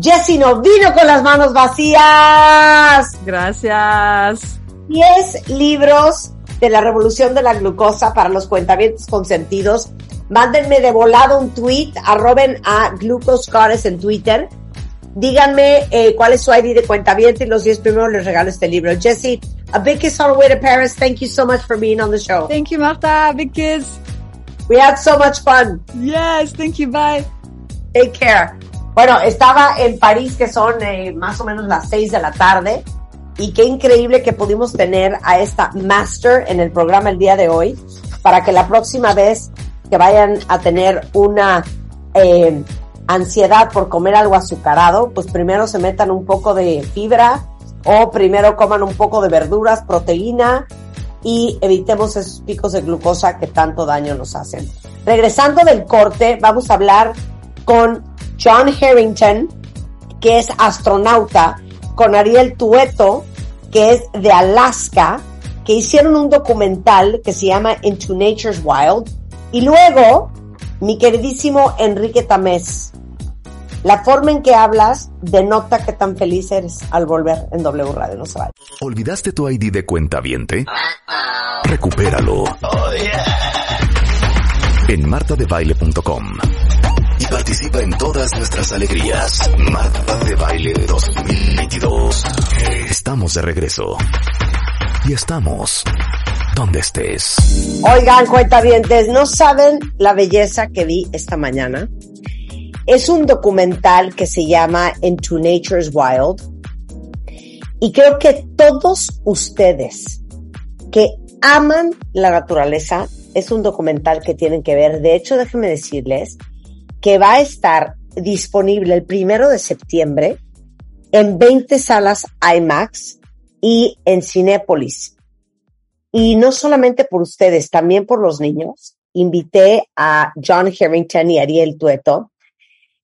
Jessie no vino con las manos vacías. Gracias. 10 libros de la revolución de la glucosa para los cuentavientes consentidos. Mándenme de volado un tweet, arroben a Glucose Goddess en Twitter. Díganme eh, cuál es su ID de cuentaviente y los 10 primeros les regalo este libro. Jessie, a big kiss all the way to Paris. Thank you so much for being on the show. Thank you, Marta. Big kiss. We had so much fun. Yes, thank you. Bye. Take care. Bueno, estaba en París, que son eh, más o menos las 6 de la tarde, y qué increíble que pudimos tener a esta master en el programa el día de hoy, para que la próxima vez que vayan a tener una eh, ansiedad por comer algo azucarado, pues primero se metan un poco de fibra o primero coman un poco de verduras, proteína y evitemos esos picos de glucosa que tanto daño nos hacen. Regresando del corte, vamos a hablar con John Harrington, que es astronauta, con Ariel Tueto, que es de Alaska, que hicieron un documental que se llama Into Nature's Wild, y luego mi queridísimo Enrique Tamés. La forma en que hablas denota que tan feliz eres al volver en W Radio. No se vaya. ¿Olvidaste tu ID de cuenta viente? Recupéralo. En martadebaile.com. Y participa en todas nuestras alegrías. Marta de Baile 2022. Estamos de regreso. Y estamos donde estés. Oigan, cuentavientes, no saben la belleza que vi esta mañana. Es un documental que se llama Into Nature's Wild. Y creo que todos ustedes que aman la naturaleza, es un documental que tienen que ver. De hecho, déjenme decirles que va a estar disponible el primero de septiembre en 20 salas IMAX y en Cinépolis. Y no solamente por ustedes, también por los niños. Invité a John Harrington y Ariel Tueto.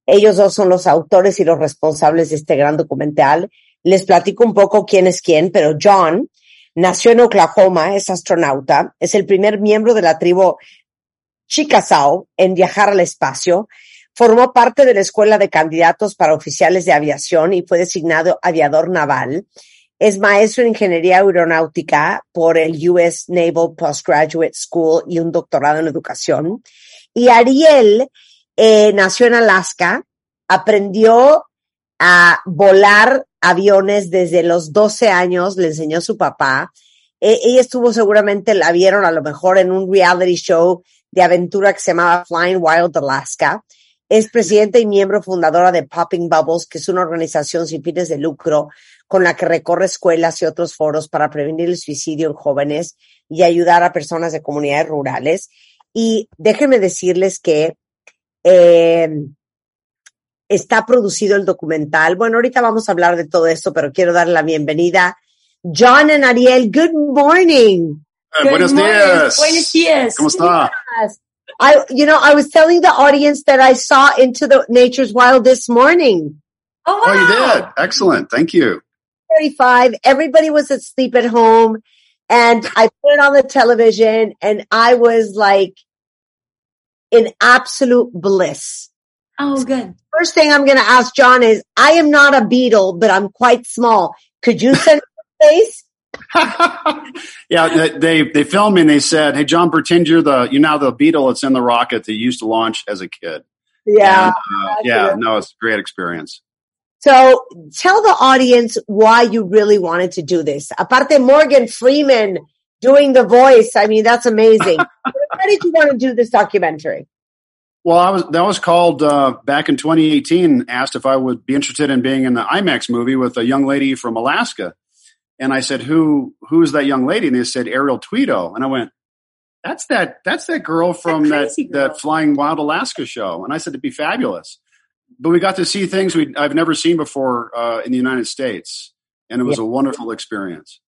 Ellos dos son los autores y los responsables de este gran documental. Les platico un poco quién es quién, pero John nació en Oklahoma, es astronauta, es el primer miembro de la tribu Chickasaw en viajar al espacio. Formó parte de la escuela de candidatos para oficiales de aviación y fue designado aviador naval. Es maestro en ingeniería aeronáutica por el US Naval Postgraduate School y un doctorado en educación. Y Ariel eh, nació en Alaska, aprendió a volar aviones desde los 12 años, le enseñó su papá. Eh, ella estuvo seguramente, la vieron a lo mejor en un reality show de aventura que se llamaba Flying Wild Alaska. Es presidenta y miembro fundadora de Popping Bubbles, que es una organización sin fines de lucro con la que recorre escuelas y otros foros para prevenir el suicidio en jóvenes y ayudar a personas de comunidades rurales. Y déjenme decirles que eh, está producido el documental. Bueno, ahorita vamos a hablar de todo esto, pero quiero darle la bienvenida. John and Ariel, good morning. Eh, buenos días. Buenos días. ¿Cómo está? I, you know, I was telling the audience that I saw Into the Nature's Wild this morning. Oh, wow. Oh, you did. Excellent. Thank you. 35. Everybody was asleep at home and I put it on the television and I was like in absolute bliss. Oh, good. First thing I'm going to ask John is, I am not a beetle, but I'm quite small. Could you send me a face? yeah, they, they they filmed me and they said, "Hey, John, pretend you're the you know the beetle that's in the rocket that you used to launch as a kid." Yeah. And, uh, yeah. No, it's a great experience. So tell the audience why you really wanted to do this. Aparte Morgan Freeman doing the voice. I mean, that's amazing. Why did you want to do this documentary? Well, I was that was called uh, back in 2018. Asked if I would be interested in being in the IMAX movie with a young lady from Alaska, and I said, "Who who is that young lady?" And they said Ariel Tweedo, and I went, "That's that that's that girl from that crazy girl. that Flying Wild Alaska show." And I said, "It'd be fabulous." But we got to see things we I've never seen before uh, in the United States, and it was a wonderful experience.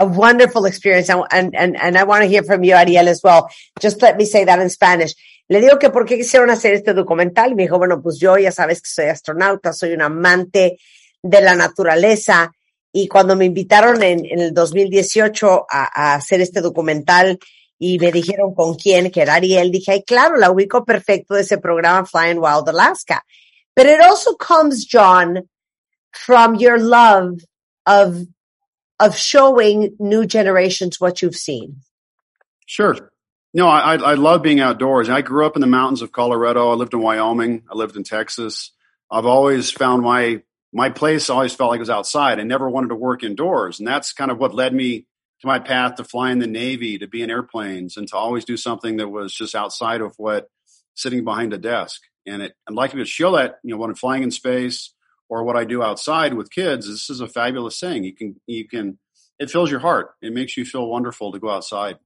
a wonderful experience. And, and, and, and I want to hear from you, Ariel, as well. Just let me say that in Spanish. Le digo que por qué quisieron hacer este documental. Y me dijo, bueno, pues yo ya sabes que soy astronauta, soy un amante de la naturaleza. Y cuando me invitaron en, en el 2018 a, a hacer este documental y me dijeron con quién, que era Ariel, dije, ay, claro, la ubico perfecto de ese programa Flying Wild Alaska. But it also comes, John, from your love of of showing new generations what you've seen. Sure. No, I, I I love being outdoors. I grew up in the mountains of Colorado. I lived in Wyoming. I lived in Texas. I've always found my my place always felt like it was outside. I never wanted to work indoors, and that's kind of what led me to my path to fly in the Navy, to be in airplanes, and to always do something that was just outside of what sitting behind a desk. And it, I'd like to show that you know when I'm flying in space or what I do outside with kids. This is a fabulous thing. You can you can it fills your heart. It makes you feel wonderful to go outside.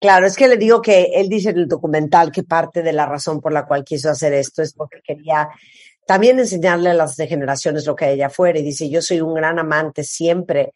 Claro, es que le digo que él dice en el documental que parte de la razón por la cual quiso hacer esto es porque quería también enseñarle a las generaciones lo que hay allá afuera. Y dice, yo soy un gran amante siempre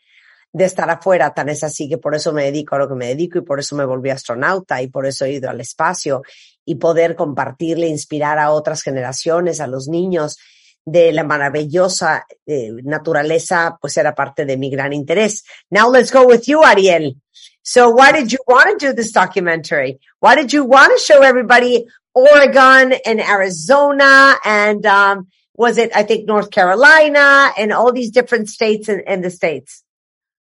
de estar afuera, tan es así que por eso me dedico a lo que me dedico y por eso me volví astronauta y por eso he ido al espacio y poder compartirle, inspirar a otras generaciones, a los niños de la maravillosa eh, naturaleza, pues era parte de mi gran interés. Now let's go with you, Ariel. So why did you want to do this documentary? Why did you want to show everybody Oregon and Arizona and um, was it, I think, North Carolina and all these different states in, in the states?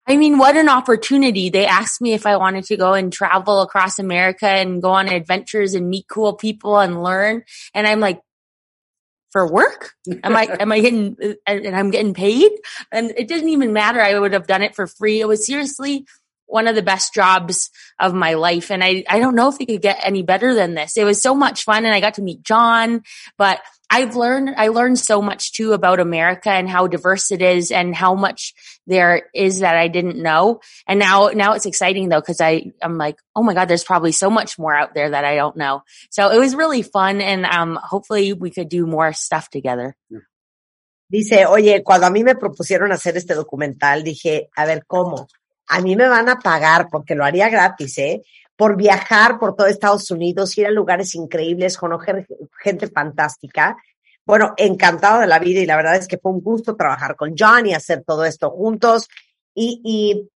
I mean, what an opportunity. They asked me if I wanted to go and travel across America and go on adventures and meet cool people and learn. And I'm like, for work? Am I, am I getting, and I'm getting paid? And it didn't even matter. I would have done it for free. It was seriously one of the best jobs of my life. And I, I don't know if it could get any better than this. It was so much fun and I got to meet John, but I've learned, I learned so much too about America and how diverse it is and how much there is that I didn't know. And now, now it's exciting though, cause I, I'm like, oh my God, there's probably so much more out there that I don't know. So it was really fun. And, um, hopefully we could do more stuff together. Dice, oye, cuando a mí me propusieron hacer este documental, dije, a ver, ¿cómo? A mí me van a pagar, porque lo haría gratis, ¿eh? Por viajar por todo Estados Unidos, ir a lugares increíbles, conocer gente fantástica. Bueno, encantado de la vida y la verdad es que fue un gusto trabajar con John y hacer todo esto juntos. Y,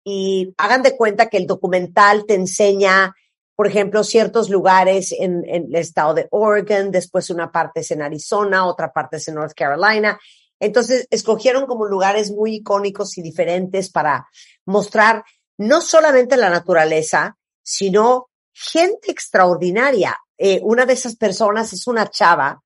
hagan de cuenta que el documental te enseña, por ejemplo, ciertos lugares en, en el estado de Oregon, después una parte es en Arizona, otra parte es en North Carolina. Entonces, escogieron como lugares muy icónicos y diferentes para mostrar no solamente la naturaleza, sino gente extraordinaria. Eh, una de esas personas es una chava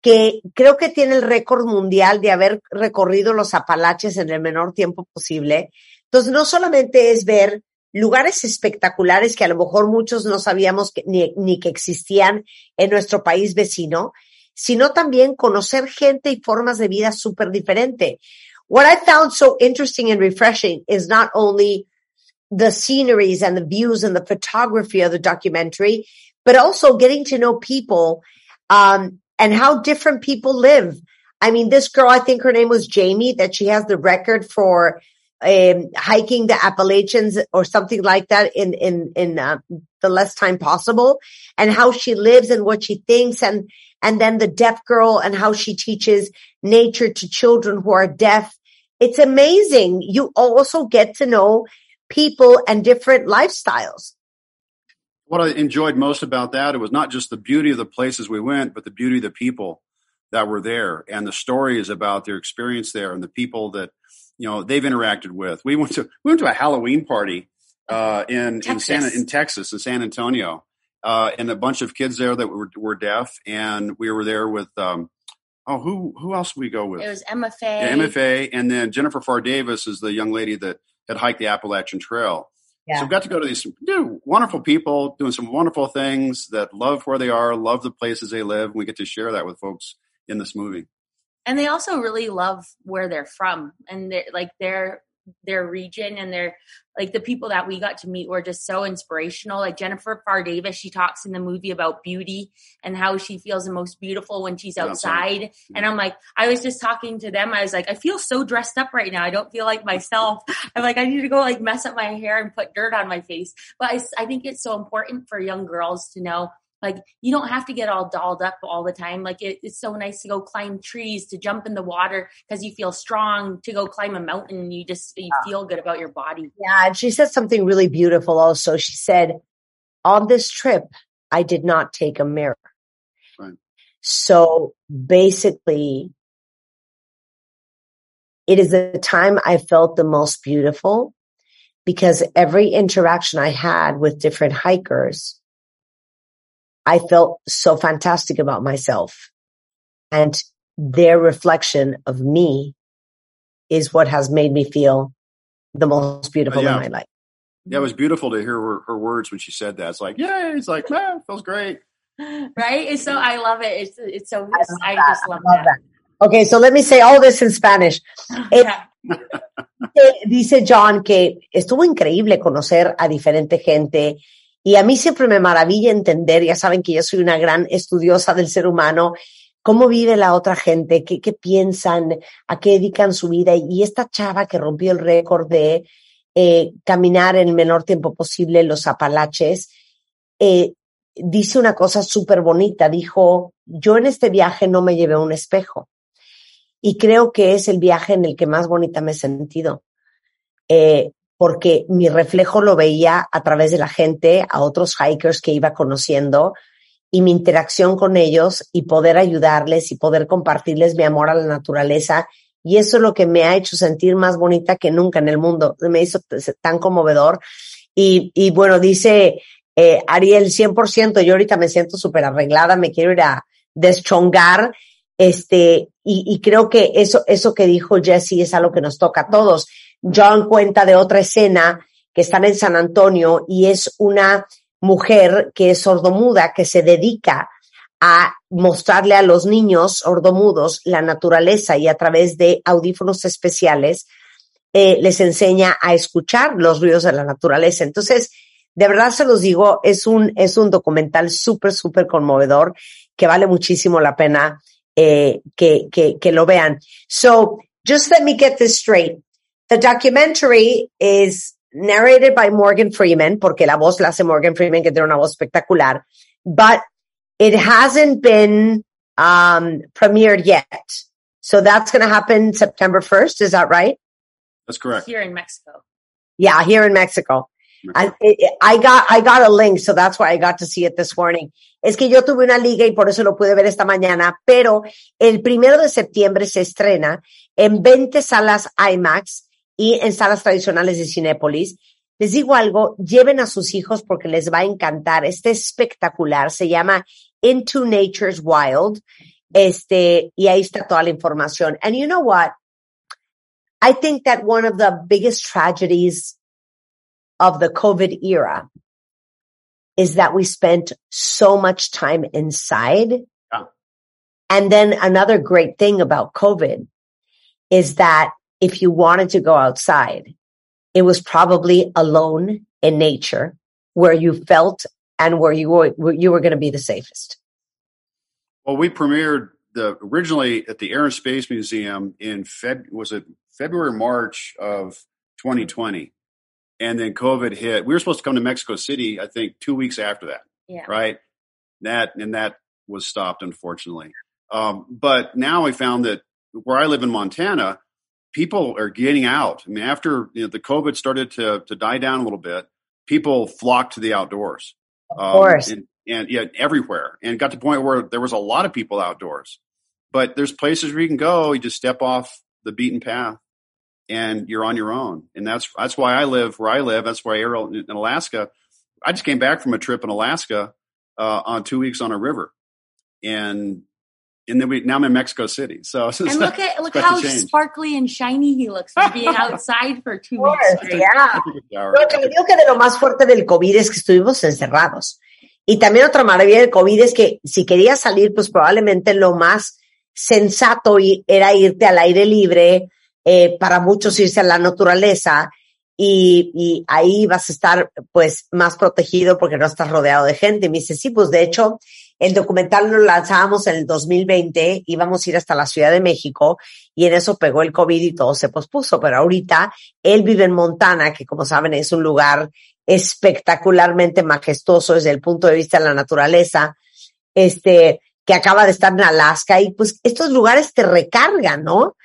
que creo que tiene el récord mundial de haber recorrido los Apalaches en el menor tiempo posible. Entonces, no solamente es ver lugares espectaculares que a lo mejor muchos no sabíamos ni, ni que existían en nuestro país vecino, sino también conocer gente y formas de vida súper diferente. What I found so interesting and refreshing is not only the sceneries and the views and the photography of the documentary, but also getting to know people, um, and how different people live. I mean, this girl, I think her name was Jamie, that she has the record for, um, hiking the Appalachians or something like that in, in, in, uh, the less time possible and how she lives and what she thinks and, and then the deaf girl and how she teaches nature to children who are deaf. It's amazing. You also get to know people and different lifestyles. What I enjoyed most about that, it was not just the beauty of the places we went, but the beauty of the people that were there and the stories about their experience there and the people that, you know, they've interacted with. We went to, we went to a Halloween party, uh, in, in San, in Texas, in San Antonio, uh, and a bunch of kids there that were, were deaf. And we were there with, um, oh, who, who else did we go with? It was MFA. Yeah, MFA, and then Jennifer Farr Davis is the young lady that had hiked the Appalachian Trail. Yeah. So we got to go to these dude, wonderful people doing some wonderful things that love where they are, love the places they live. And we get to share that with folks in this movie. and they also really love where they're from and they're, like their their region and their like the people that we got to meet were just so inspirational. Like jennifer farr davis she talks in the movie about beauty and how she feels the most beautiful when she's Outside. outside and i'm like i was just talking to them. I was like i feel so dressed up right now. I don't feel like myself. I'm like i need to go like mess up my hair and put dirt on my face. But i, I think it's so important for young girls to know like you don't have to get all dolled up all the time like it, it's so nice to go climb trees to jump in the water because you feel strong to go climb a mountain you just you feel good about your body Yeah, and she said something really beautiful also. She said, on this trip, I did not take a mirror. Right. So basically, it is the time I felt the most beautiful because every interaction I had with different hikers, I felt so fantastic about myself. And their reflection of me is what has made me feel the most beautiful yeah. in my life. Yeah, it was beautiful to hear her, her words when she said that. It's like, yeah, it's like, yeah, feels great. right it's so i love it it's it's so I love i that. just love, I love that, that. Okay, so let me say all this in Spanish. It- Yeah. Dice- Dice John que estuvo increíble conocer a diferente gente y a mí siempre me maravilla entender, ya saben que yo soy una gran estudiosa del ser humano, cómo vive la otra gente, qué, piensan, a qué dedican su vida. Y esta chava que rompió el récord de eh, caminar en el menor tiempo posible los Apalaches, eh, dice una cosa súper bonita. Dijo, yo en este viaje no me llevé un espejo. Y creo que es el viaje en el que más bonita me he sentido. Eh, porque mi reflejo lo veía a través de la gente, a otros hikers que iba conociendo y mi interacción con ellos y poder ayudarles y poder compartirles mi amor a la naturaleza. Y eso es lo que me ha hecho sentir más bonita que nunca en el mundo. Me hizo tan conmovedor. Y, y bueno, dice eh, Ariel, 100%, yo ahorita me siento súper arreglada, me quiero ir a deschongar. Este, y, y creo que eso, eso que dijo Jesse es algo que nos toca a todos. John cuenta de otra escena que están en San Antonio y es una mujer que es sordomuda que se dedica a mostrarle a los niños sordomudos la naturaleza y a través de audífonos especiales eh, les enseña a escuchar los ruidos de la naturaleza. Entonces, de verdad se los digo, es un, es un documental súper, súper conmovedor que vale muchísimo la pena eh, que, que, que lo vean. So, just let me get this straight. The documentary is narrated by Morgan Freeman, porque la voz la hace Morgan Freeman, que tiene una voz espectacular, but it hasn't been um, premiered yet. So that's going to happen September 1st. Is that right? That's correct. here in mexico Yeah, here in Mexico. I, I got, I got a link, so that's why I got to see it this morning. Es que yo tuve una liga y por eso lo pude ver esta mañana, pero el primero de septiembre se estrena en 20 salas IMAX y en salas tradicionales de Cinépolis. Les digo algo, lleven a sus hijos porque les va a encantar. Este es espectacular, se llama Into Nature's Wild. Este, y ahí está toda la información. And you know what? I think that one of the biggest tragedies of the COVID era is that we spent so much time inside. Yeah. And then another great thing about COVID is that if you wanted to go outside, it was probably alone in nature where you felt and where you were, where you were going to be the safest. Well, we premiered the originally at the Air and Space Museum in Feb was it February March of 2020, and then COVID hit. We were supposed to come to Mexico City, I think, two weeks after that, yeah right? That and that was stopped, unfortunately. Um, but now we found that where I live in Montana, people are getting out. I mean, after you know, the COVID started to to die down a little bit, people flocked to the outdoors. Of Um, course. and, and yeah, everywhere, and got to the point where there was a lot of people outdoors. But there's places where you can go. You just step off the beaten path, and you're on your own. And that's that's why I live where I live. That's why I air in Alaska. I just came back from a trip in Alaska uh, on two weeks on a river, and and then we now I'm in Mexico City. So it's And look at look how sparkly and shiny he looks for being outside for two weeks yeah. Lo que me digo que de lo más fuerte del COVID es que estuvimos encerrados. Y también otra maravilla del COVID es que si querías salir, pues probablemente lo más sensato era irte al aire libre, eh, para muchos irse a la naturaleza y, y ahí vas a estar pues más protegido porque no estás rodeado de gente. Y me dice, sí, pues de hecho el documental lo lanzábamos en el 2020, íbamos a ir hasta la Ciudad de México y en eso pegó el COVID y todo se pospuso, pero ahorita él vive en Montana, que como saben es un lugar espectacularmente majestuoso desde el punto de vista de la naturaleza, este, que acaba de estar en Alaska y pues estos lugares te recargan, ¿no?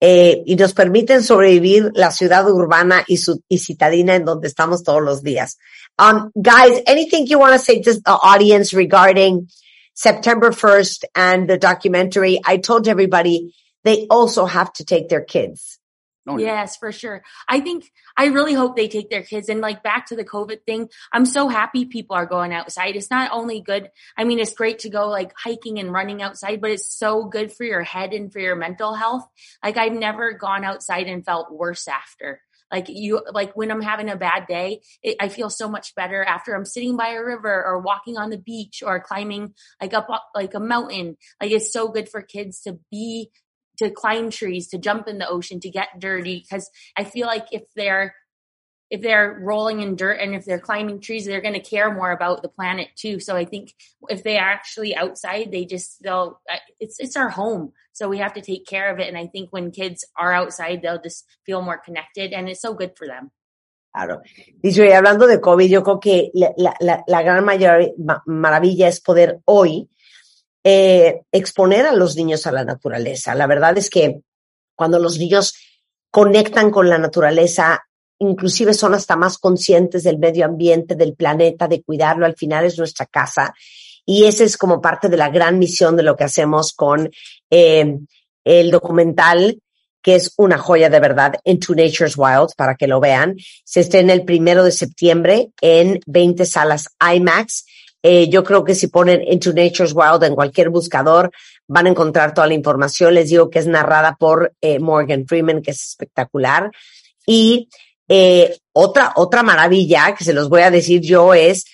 Eh, y nos permiten sobrevivir la ciudad urbana y, su, y citadina en donde estamos todos los días. Um, guys, anything you want to say to the audience regarding September 1st and the documentary? I told everybody they also have to take their kids. Oh, yeah. Yes, for sure. I think I really hope they take their kids and like back to the COVID thing. I'm so happy people are going outside. It's not only good. I mean, it's great to go like hiking and running outside, but it's so good for your head and for your mental health. Like I've never gone outside and felt worse after. Like you, like when I'm having a bad day, it, I feel so much better after I'm sitting by a river or walking on the beach or climbing like up like a mountain. Like it's so good for kids to be to climb trees, to jump in the ocean, to get dirty. Because I feel like if they're if they're rolling in dirt and if they're climbing trees, they're going to care more about the planet too. So I think if they are actually outside, they just they'll it's it's our home, so we have to take care of it. And I think when kids are outside, they'll just feel more connected, and it's so good for them. Claro. Dice, y hablando de COVID, yo creo que la, la- la- gran mayoría maravilla es poder hoy eh, exponer a los niños a la naturaleza. La verdad es que cuando los niños conectan con la naturaleza, inclusive son hasta más conscientes del medio ambiente, del planeta, de cuidarlo. Al final es nuestra casa. Y esa es como parte de la gran misión de lo que hacemos con eh, el documental que es una joya de verdad, Into Nature's Wild, para que lo vean. Se estrena el primero de septiembre en 20 salas IMAX. Eh, yo creo que si ponen Into Nature's Wild en cualquier buscador, van a encontrar toda la información. Les digo que es narrada por eh, Morgan Freeman, que es espectacular. Y eh, otra, otra maravilla que se los voy a decir yo es,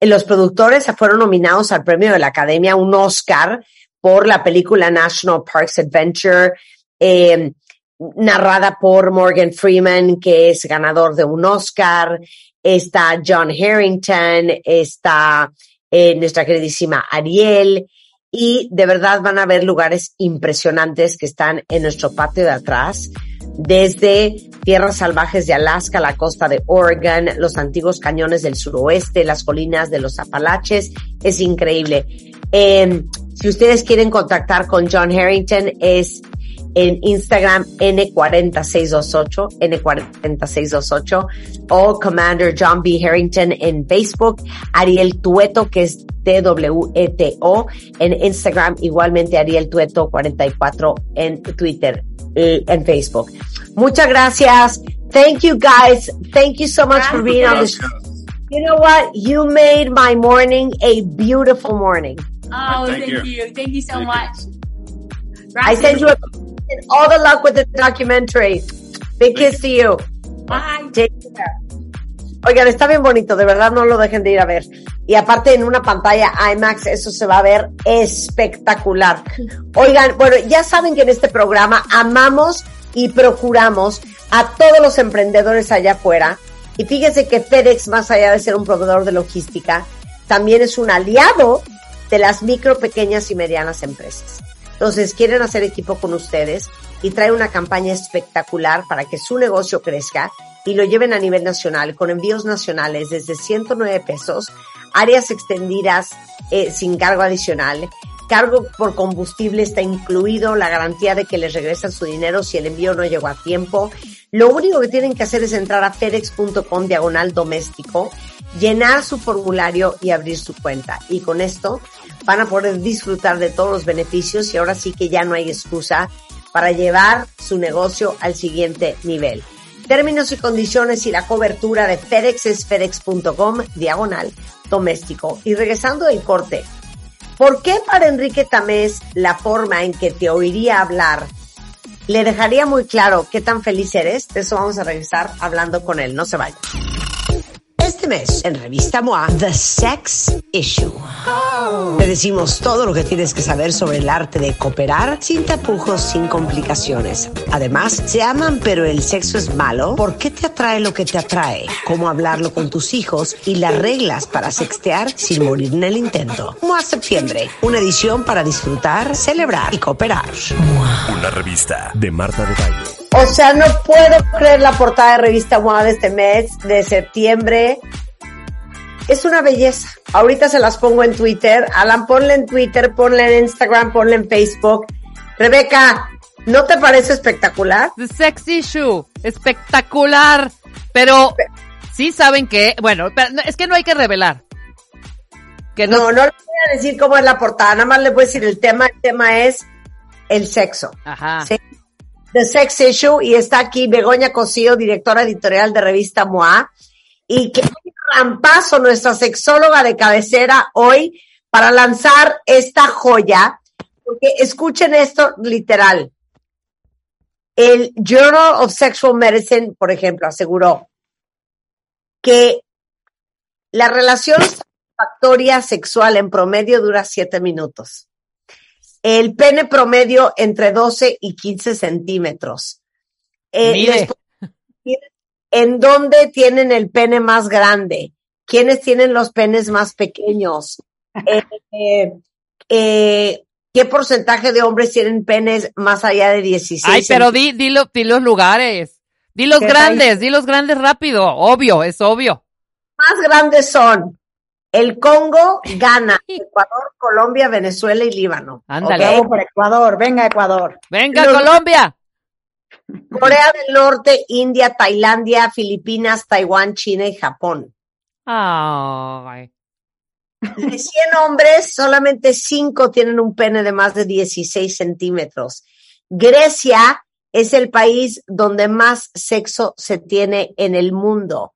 los productores fueron nominados al premio de la Academia, un Oscar, por la película National Parks Adventure, eh, narrada por Morgan Freeman, que es ganador de un Oscar. Está John Harrington, está eh, nuestra queridísima Ariel. Y de verdad van a ver lugares impresionantes que están en nuestro patio de atrás, desde tierras salvajes de Alaska, la costa de Oregon, los antiguos cañones del suroeste, las colinas de los Apalaches. Es increíble. Eh, si ustedes quieren contactar con John Harrington, es en Instagram N4628, N4628, o Commander John B. Harrington en Facebook, Ariel Tueto, que es T-W-E-T-O, en Instagram, igualmente Ariel Tueto 44 en Twitter, y en Facebook. Muchas gracias. Thank you guys. Thank you so much for being on the show. You know what? You made my morning a beautiful morning. Oh, Thank thank, you. you. thank you so Thank you. much. I send you a, all the luck with the documentary. Big kiss to you. Bye. Take care. Oigan, está bien bonito, de verdad no lo dejen de ir a ver. Y aparte en una pantalla IMAX, eso se va a ver espectacular. Oigan, bueno, ya saben que en este programa amamos y procuramos a todos los emprendedores allá afuera. Y fíjense que FedEx, más allá de ser un proveedor de logística, también es un aliado de las micro, pequeñas y medianas empresas. Entonces, quieren hacer equipo con ustedes y trae una campaña espectacular para que su negocio crezca y lo lleven a nivel nacional con envíos nacionales desde 109 pesos, áreas extendidas eh, sin cargo adicional, cargo por combustible está incluido, la garantía de que les regresan su dinero si el envío no llegó a tiempo. Lo único que tienen que hacer es entrar a fedex.com diagonal doméstico, llenar su formulario y abrir su cuenta. Y con esto van a poder disfrutar de todos los beneficios y ahora sí que ya no hay excusa para llevar su negocio al siguiente nivel. Términos y condiciones y la cobertura de FedEx es fedex.com diagonal doméstico. Y regresando del corte, ¿Por qué para Enrique Tamés la forma en que te oiría hablar le dejaría muy claro qué tan feliz eres? De eso vamos a regresar hablando con él. No se vaya. Este mes, en Revista MOA, The Sex Issue. Te decimos todo lo que tienes que saber sobre el arte de cooperar sin tapujos, sin complicaciones. Además, se aman pero el sexo es malo. ¿Por qué te atrae lo que te atrae? ¿Cómo hablarlo con tus hijos? Y las reglas para sextear sin morir en el intento. MOA Septiembre, una edición para disfrutar, celebrar y cooperar. Una revista de Marta de Baile. O sea, no puedo creer la portada de revista MOA de este mes, de septiembre. Es una belleza. Ahorita se las pongo en Twitter. Alan, ponle en Twitter, ponle en Instagram, ponle en Facebook. Rebeca, ¿no te parece espectacular? The Sex Issue, espectacular. Pero sí saben que, bueno, es que no hay que revelar. Que no, No, no le voy a decir cómo es la portada, nada más le voy a decir el tema. El tema es el sexo. Ajá. Sí. The Sex Issue y está aquí Begoña Cosío, directora editorial de revista MOA. Y que rampazo nuestra sexóloga de cabecera hoy para lanzar esta joya. Porque escuchen esto literal. El Journal of Sexual Medicine, por ejemplo, aseguró que la relación satisfactoria sexual en promedio dura siete minutos. El pene promedio entre 12 y 15 centímetros. Eh, Mire. ¿En dónde tienen el pene más grande? ¿Quiénes tienen los penes más pequeños? Eh, eh, eh, ¿Qué porcentaje de hombres tienen penes más allá de 16 Ay, pero di, di, lo- di los lugares. Di los ¿Qué grandes, di los grandes rápido. Obvio, es obvio. más grandes son el Congo, Ghana, Ecuador, Colombia, Venezuela y Líbano. Ándale. ¿ok? Vamos por Ecuador, venga Ecuador. Venga, Los- Colombia. Corea del Norte, India, Tailandia, Filipinas, Taiwán, China y Japón. Ay. De 100 hombres, solamente 5 tienen un pene de más de 16 centímetros. Grecia es el país donde más sexo se tiene en el mundo.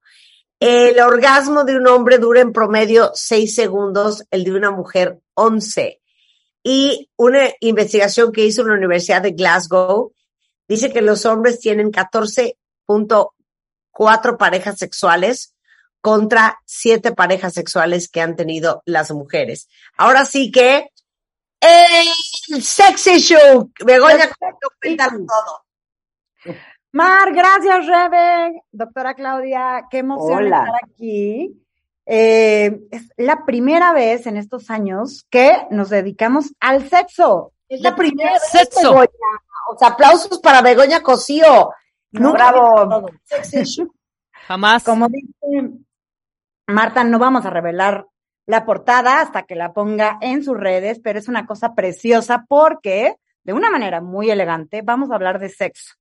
El orgasmo de un hombre dura en promedio 6 segundos, el de una mujer 11. Y una investigación que hizo la Universidad de Glasgow dice que los hombres tienen 14.4 parejas sexuales contra siete parejas sexuales que han tenido las mujeres. Ahora sí que el sex issue, Begoña, cuéntalo todo. Mar, gracias, Rebe. Doctora Claudia, qué emoción Hola. estar aquí. Eh, es la primera vez en estos años que nos dedicamos al sexo. Es la primera vez, Sexo. Begoña. O sea, aplausos para Begoña Cosío. No, bravo. Jamás. Como dice Marta, no vamos a revelar la portada hasta que la ponga en sus redes, pero es una cosa preciosa porque, de una manera muy elegante, vamos a hablar de sexo.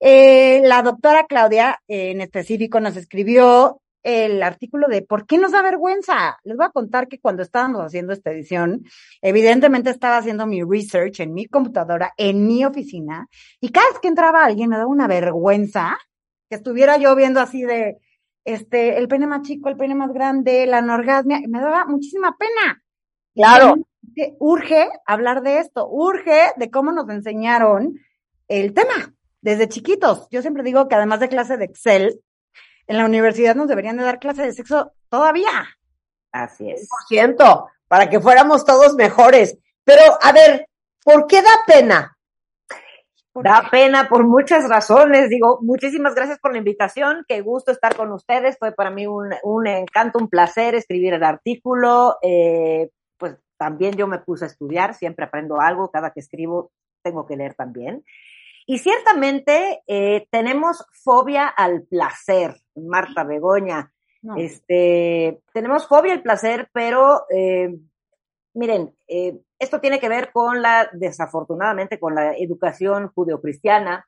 Eh, la doctora Claudia, eh, en específico, nos escribió el artículo de ¿Por qué nos da vergüenza? Les voy a contar que cuando estábamos haciendo esta edición, evidentemente estaba haciendo mi research en mi computadora, en mi oficina, y cada vez que entraba alguien me daba una vergüenza que estuviera yo viendo así de, este, el pene más chico, el pene más grande, la anorgasmia, y me daba muchísima pena. Claro. Urge hablar de esto, urge de cómo nos enseñaron el tema desde chiquitos. Yo siempre digo que además de clase de Excel, en la universidad nos deberían de dar clase de sexo todavía. Así es. Por ciento, para que fuéramos todos mejores. Pero, a ver, ¿por qué da pena? Da pena por muchas razones. Digo, muchísimas gracias por la invitación. Qué gusto estar con ustedes. Fue para mí un, un encanto, un placer escribir el artículo. Eh, pues también yo me puse a estudiar. Siempre aprendo algo. Cada que escribo tengo que leer también. Y ciertamente eh, tenemos fobia al placer, Marta Begoña. No. Este, tenemos fobia al placer, pero eh, miren, eh, esto tiene que ver con la, desafortunadamente, con la educación judeocristiana,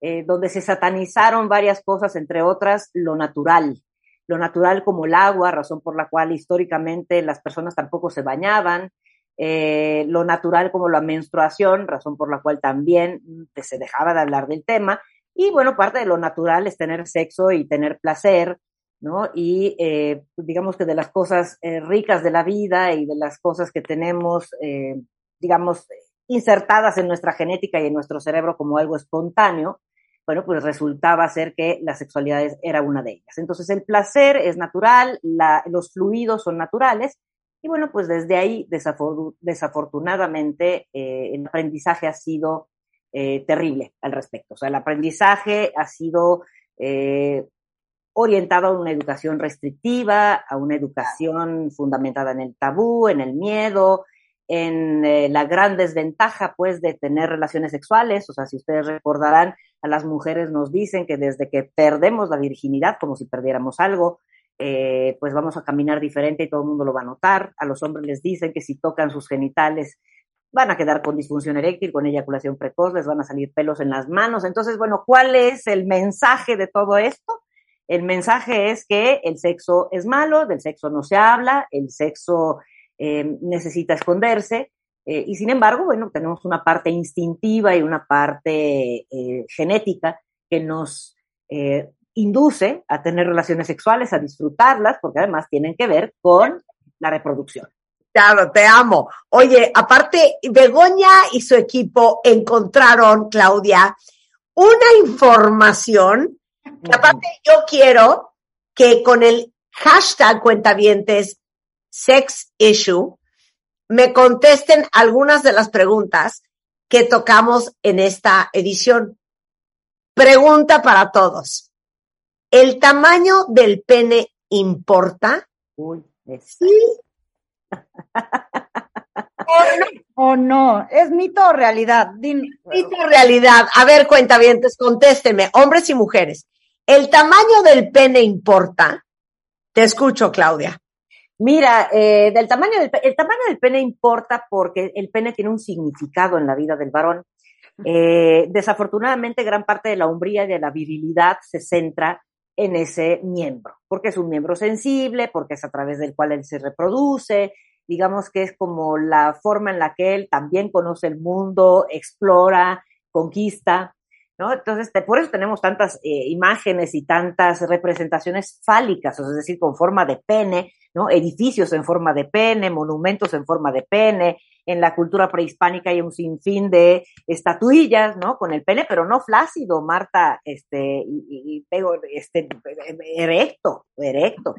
eh, donde se satanizaron varias cosas, entre otras lo natural. Lo natural como el agua, razón por la cual históricamente las personas tampoco se bañaban, eh, lo natural como la menstruación, razón por la cual también se dejaba de hablar del tema. Y bueno, parte de lo natural es tener sexo y tener placer, ¿no? Y eh, digamos que de las cosas eh, ricas de la vida y de las cosas que tenemos, eh, digamos, insertadas en nuestra genética y en nuestro cerebro como algo espontáneo, bueno, pues resultaba ser que la sexualidad era una de ellas. Entonces el placer es natural, la, los fluidos son naturales, y bueno, pues desde ahí, desafortunadamente, el aprendizaje ha sido terrible al respecto. O sea, el aprendizaje ha sido orientado a una educación restrictiva, a una educación fundamentada en el tabú, en el miedo, en eh, la gran desventaja, pues, de tener relaciones sexuales. O sea, si ustedes recordarán, a las mujeres nos dicen que desde que perdemos la virginidad, como si perdiéramos algo, eh, pues vamos a caminar diferente y todo el mundo lo va a notar. A los hombres les dicen que si tocan sus genitales van a quedar con disfunción eréctil, con eyaculación precoz, les van a salir pelos en las manos. Entonces, bueno, ¿cuál es el mensaje de todo esto? El mensaje es que el sexo es malo, del sexo no se habla, el sexo eh, necesita esconderse. Eh, y sin embargo, bueno, tenemos una parte instintiva y una parte genética que nos induce a tener relaciones sexuales, a disfrutarlas, porque además tienen que ver con la reproducción. Claro, te amo. Oye, aparte, Begoña y su equipo encontraron, Claudia, una información aparte, yo quiero que con el hashtag cuentavientes sex issue me contesten algunas de las preguntas que tocamos en esta edición. Pregunta para todos. ¿El tamaño del pene importa? Uy, sí. o, no. ¿Es mito o realidad? Mito o realidad. A ver, cuentavientes, contéstenme, hombres y mujeres. ¿El tamaño del pene importa? Te escucho, Claudia. Mira, eh, del tamaño del, el tamaño del pene importa porque el pene tiene un significado en la vida del varón. Eh, desafortunadamente, gran parte de la hombría y de la virilidad se centra en ese miembro, porque es un miembro sensible, porque es a través del cual él se reproduce, digamos que es como la forma en la que él también conoce el mundo, explora, conquista. Entonces, por eso tenemos tantas eh, imágenes y tantas representaciones fálicas, es decir, con forma de pene, ¿no? Edificios en forma de pene, monumentos en forma de pene. En la cultura prehispánica hay un sinfín de estatuillas, ¿no? Con el pene, pero no flácido, Marta, este, y, este, erecto, erecto.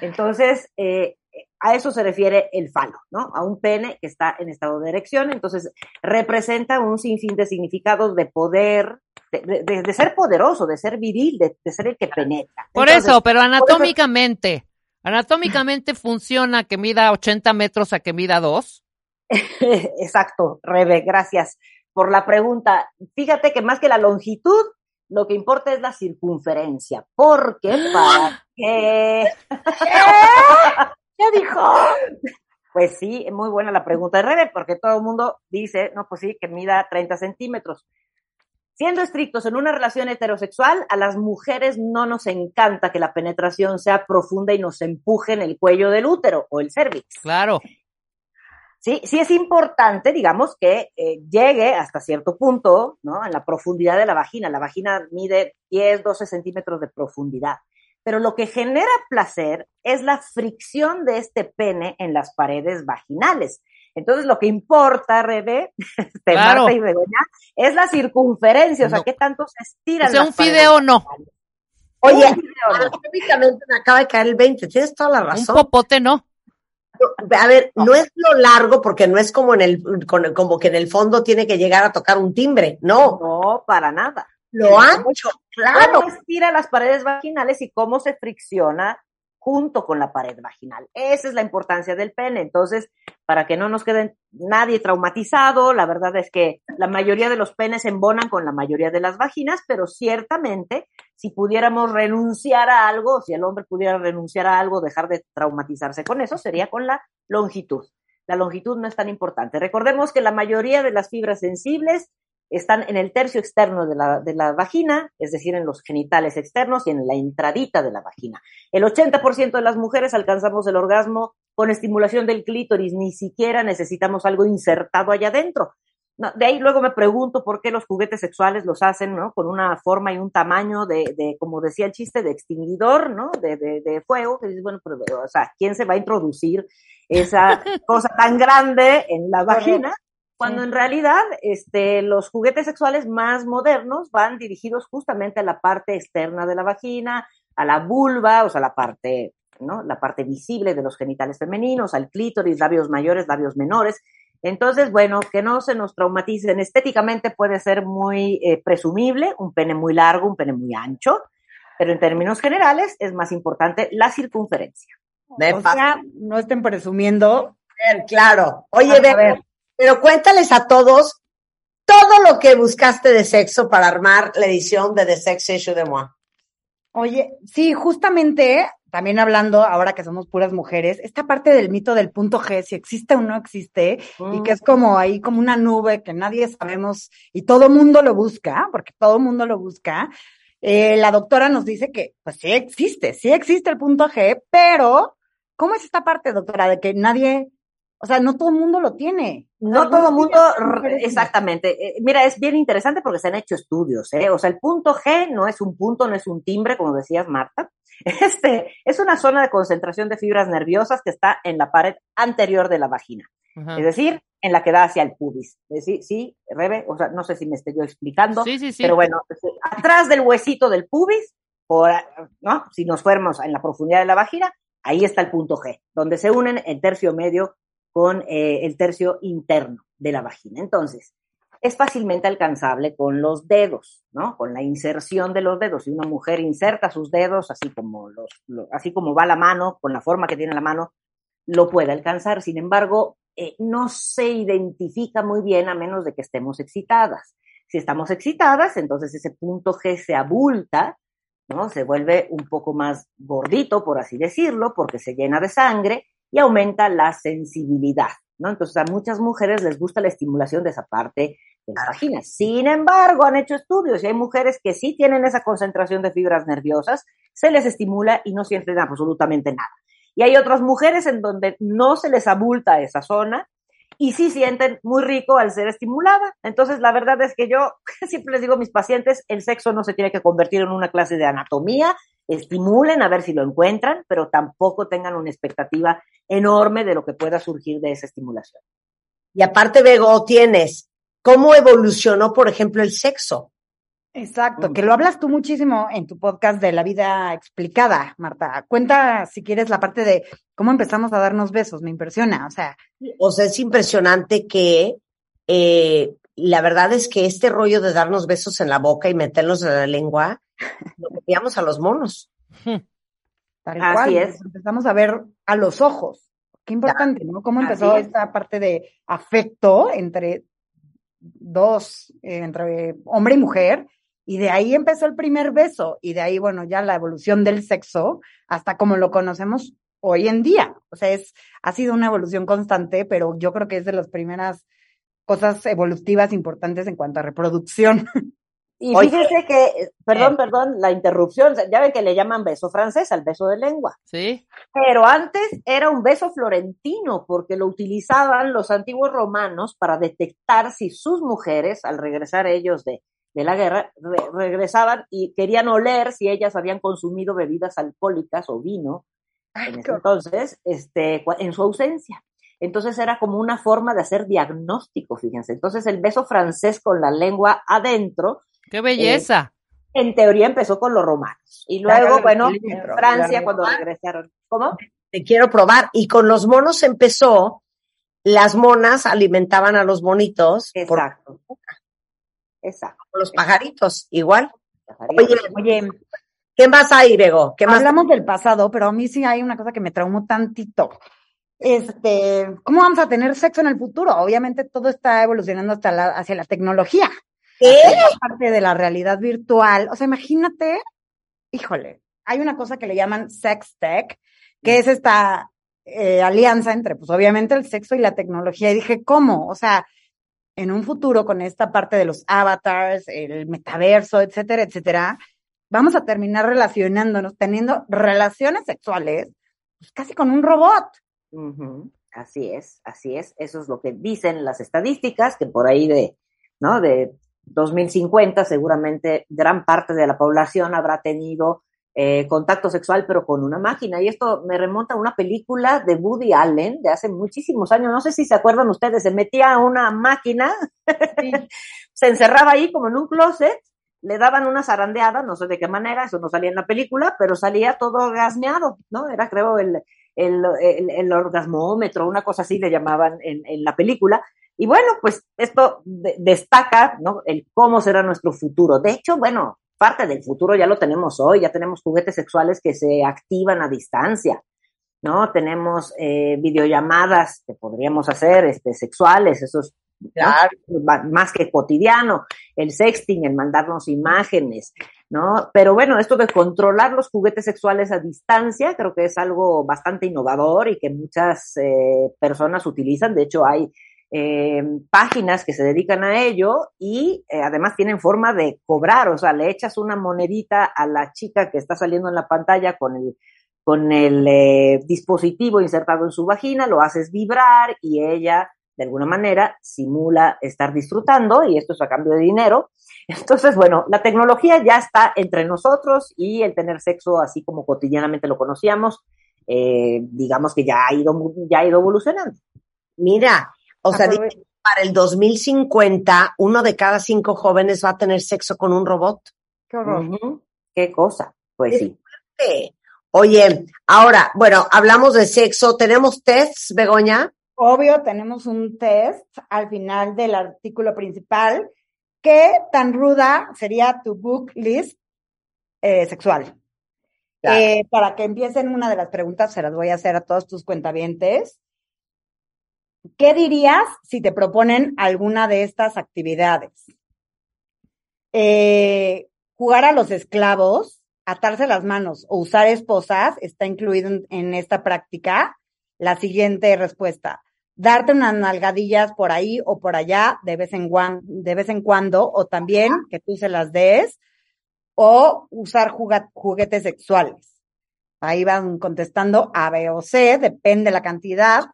Entonces, eh, a eso se refiere el falo, ¿no? A un pene que está en estado de erección, entonces representa un sinfín de significados de poder, de, ser poderoso, de ser viril, de, ser el que penetra. Por eso, pero anatómicamente, anatómicamente funciona que mida 80 metros a que mida 2. Exacto, Rebe, gracias por la pregunta. Fíjate que más que la longitud, lo que importa es la circunferencia, porque para qué... ¿Qué dijo? Pues sí, muy buena la pregunta de Rebe, porque todo el mundo dice, no, pues sí, que mida 30 centímetros. Siendo estrictos en una relación heterosexual, a las mujeres no nos encanta que la penetración sea profunda y nos empuje en el cuello del útero o el cervix. Claro. Sí, sí es importante, digamos, que eh, llegue hasta cierto punto, ¿no? En la profundidad de la vagina. La vagina mide 10, 12 centímetros de profundidad. Pero lo que genera placer es la fricción de este pene en las paredes vaginales. Entonces, lo que importa, Rebe, claro. y es la circunferencia, o sea, qué tanto se estira. O sea, un fideo no. Oye, anatómicamente me acaba de caer el 20, tienes toda la razón. Un popote no. A ver, no es lo largo porque no es como en el, como que en el fondo tiene que llegar a tocar un timbre, no. No, para nada. Lo ancho, claro. Cómo estira las paredes vaginales y cómo se fricciona junto con la pared vaginal. Esa es la importancia del pene. Entonces, para que no nos quede nadie traumatizado, la verdad es que la mayoría de los penes embonan con la mayoría de las vaginas, pero ciertamente, si pudiéramos renunciar a algo, si el hombre pudiera renunciar a algo, dejar de traumatizarse con eso, sería con la longitud. La longitud no es tan importante. Recordemos que la mayoría de las fibras sensibles están en el tercio externo de la, de la, vagina, es decir, en los genitales externos y en la entradita de la vagina. El 80% de las mujeres alcanzamos el orgasmo con estimulación del clítoris, ni siquiera necesitamos algo insertado allá adentro. No, de ahí luego me pregunto por qué los juguetes sexuales los hacen, ¿no? Con una forma y un tamaño de, de como decía el chiste, de extinguidor, ¿no? De, de, de fuego, que dices, bueno, pero, o sea, ¿quién se va a introducir esa cosa tan grande en la vagina? Cuando en realidad, este, los juguetes sexuales más modernos van dirigidos justamente a la parte externa de la vagina, a la vulva, o sea, la parte, ¿no? La parte visible de los genitales femeninos, al clítoris, labios mayores, labios menores, entonces, bueno, que no se nos traumaticen. Estéticamente puede ser muy eh, presumible, un pene muy largo, un pene muy ancho, pero en términos generales es más importante la circunferencia. o sea, no estén presumiendo. Claro. Oye, Bebo, pero cuéntales a todos todo lo que buscaste de sexo para armar la edición de The Sex Issue de Moi. Oye, sí, justamente, también hablando, ahora que somos puras mujeres, esta parte del mito del punto G, si existe o no existe, y que es como ahí, como una nube que nadie sabemos y todo mundo lo busca, porque todo mundo lo busca. Eh, la doctora nos dice que, pues sí existe, sí existe el punto G, pero, ¿cómo es esta parte, doctora, de que nadie, o sea, no todo el mundo lo tiene? No todo el mundo, exactamente. Eh, mira, es bien interesante porque se han hecho estudios, ¿eh? O sea, el punto G no es un punto, no es un timbre, como decías, Marta. Este, es una zona de concentración de fibras nerviosas que está en la pared anterior de la vagina. Es decir, en la que da hacia el pubis. Sí, sí, Rebe, o sea, no sé si me estoy yo explicando. Sí, sí, sí. Pero bueno, atrás del huesito del pubis, por, ¿no? Si nos fuéramos en la profundidad de la vagina, ahí está el punto G, donde se unen el tercio medio con eh, el tercio interno de la vagina. Entonces, es fácilmente alcanzable con los dedos, ¿no? Con la inserción de los dedos. Si una mujer inserta sus dedos, así como, los, así como va la mano, con la forma que tiene la mano, lo puede alcanzar. Sin embargo, eh, no se identifica muy bien a menos de que estemos excitadas. Si estamos excitadas, entonces ese punto G se abulta, ¿no? Se vuelve un poco más gordito, por así decirlo, porque se llena de sangre y aumenta la sensibilidad, ¿no? Entonces a muchas mujeres les gusta la estimulación de esa parte de la vagina. Sin embargo, han hecho estudios y hay mujeres que sí tienen esa concentración de fibras nerviosas, se les estimula y no sienten absolutamente nada. Y hay otras mujeres en donde no se les abulta esa zona y sí sienten muy rico al ser estimulada. Entonces, la verdad es que yo siempre les digo a mis pacientes, el sexo no se tiene que convertir en una clase de anatomía, estimulen a ver si lo encuentran, pero tampoco tengan una expectativa enorme de lo que pueda surgir de esa estimulación. Y aparte, Bego, tienes cómo evolucionó, por ejemplo, el sexo. Exacto, que lo hablas tú muchísimo en tu podcast de la vida explicada, Marta. Cuenta, si quieres, la parte de cómo empezamos a darnos besos, me impresiona, o sea. O sea, es impresionante que eh, la verdad es que este rollo de darnos besos en la boca y meterlos en la lengua, lo metíamos a los monos. Tal Así es. Empezamos a ver a los ojos. Qué importante, ¿no? Cómo empezó esta parte de afecto entre dos, eh, entre hombre y mujer, y de ahí empezó el primer beso, y de ahí, bueno, ya la evolución del sexo, hasta como lo conocemos hoy en día. O sea, es, ha sido una evolución constante, pero yo creo que es de las primeras cosas evolutivas importantes en cuanto a reproducción. Y fíjese que, perdón, eh. perdón, la interrupción, ya ven que le llaman beso francés al beso de lengua. Sí. Pero antes era un beso florentino, porque lo utilizaban los antiguos romanos para detectar si sus mujeres, al regresar ellos de, de la guerra, regresaban y querían oler si ellas habían consumido bebidas alcohólicas o vino. entonces, este, en su ausencia. Entonces era como una forma de hacer diagnóstico, fíjense. Entonces el beso francés con la lengua adentro. ¡Qué belleza! Eh, en teoría empezó con los romanos. Y luego, bueno, en Francia cuando regresaron. ¿Cómo? Te quiero probar. Y con los monos empezó, las monas alimentaban a los bonitos. Exacto. Exacto. Los pajaritos, igual. Oye, oye, ¿qué más hay, Bego? ¿Qué más? Hablamos del pasado, pero a mí sí hay una cosa que me traumó tantito este, ¿cómo vamos a tener sexo en el futuro? Obviamente todo está evolucionando hasta la, hacia la tecnología. ¿Qué? parte de la realidad virtual. O sea, imagínate, híjole, hay una cosa que le llaman sex tech, que es esta eh, alianza entre, pues obviamente el sexo y la tecnología. Y dije, ¿cómo? O sea, en un futuro con esta parte de los avatars, el metaverso, etcétera, etcétera, vamos a terminar relacionándonos, teniendo relaciones sexuales, pues casi con un robot. Así es, así es. Eso es lo que dicen las estadísticas, que por ahí de, ¿no? De 2050 seguramente gran parte de la población habrá tenido eh, contacto sexual, pero con una máquina. Y esto me remonta a una película de Woody Allen de hace muchísimos años. No sé si se acuerdan ustedes, se metía a una máquina, se encerraba ahí como en un closet, le daban una zarandeada, no sé de qué manera, eso no salía en la película, pero salía todo orgasmeado, ¿no? Era creo el, el, el, orgasmómetro, una cosa así le llamaban en, en la película. Y bueno, pues esto destaca, ¿no? El cómo será nuestro futuro. De hecho, bueno, parte del futuro ya lo tenemos hoy, ya tenemos juguetes sexuales que se activan a distancia, ¿no? Tenemos eh, videollamadas que podríamos hacer, este, sexuales, eso es más que cotidiano, el sexting, el mandarnos imágenes, ¿no? Pero bueno, esto de controlar los juguetes sexuales a distancia, creo que es algo bastante innovador y que muchas eh, personas utilizan. De hecho, hay eh, páginas que se dedican a ello y eh, además tienen forma de cobrar, o sea, le echas una monedita a la chica que está saliendo en la pantalla con el, con el eh, dispositivo insertado en su vagina, lo haces vibrar y ella de alguna manera simula estar disfrutando y esto es a cambio de dinero. Entonces, bueno, la tecnología ya está entre nosotros y el tener sexo así como cotidianamente lo conocíamos, digamos que ya ha ido, ya ha ido evolucionando. Mira, o sea, para el 2050, uno de cada cinco jóvenes va a tener sexo con un robot. Qué horror. Qué cosa. Pues sí. Oye, ahora, bueno, hablamos de sexo. ¿Tenemos tests, Begoña? Obvio, tenemos un test al final del artículo principal. ¿Qué tan ruda sería tu book list eh, sexual? Eh, para que empiecen una de las preguntas, se las voy a hacer a todos tus cuentavientes. ¿Qué dirías si te proponen alguna de estas actividades? Eh, jugar a los esclavos, atarse las manos o usar esposas está incluido en, esta práctica. La siguiente respuesta, darte unas nalgadillas por ahí o por allá de vez en, de vez en cuando, o también que tú se las des, o usar juguetes sexuales. Ahí van contestando A, B o C, depende la cantidad,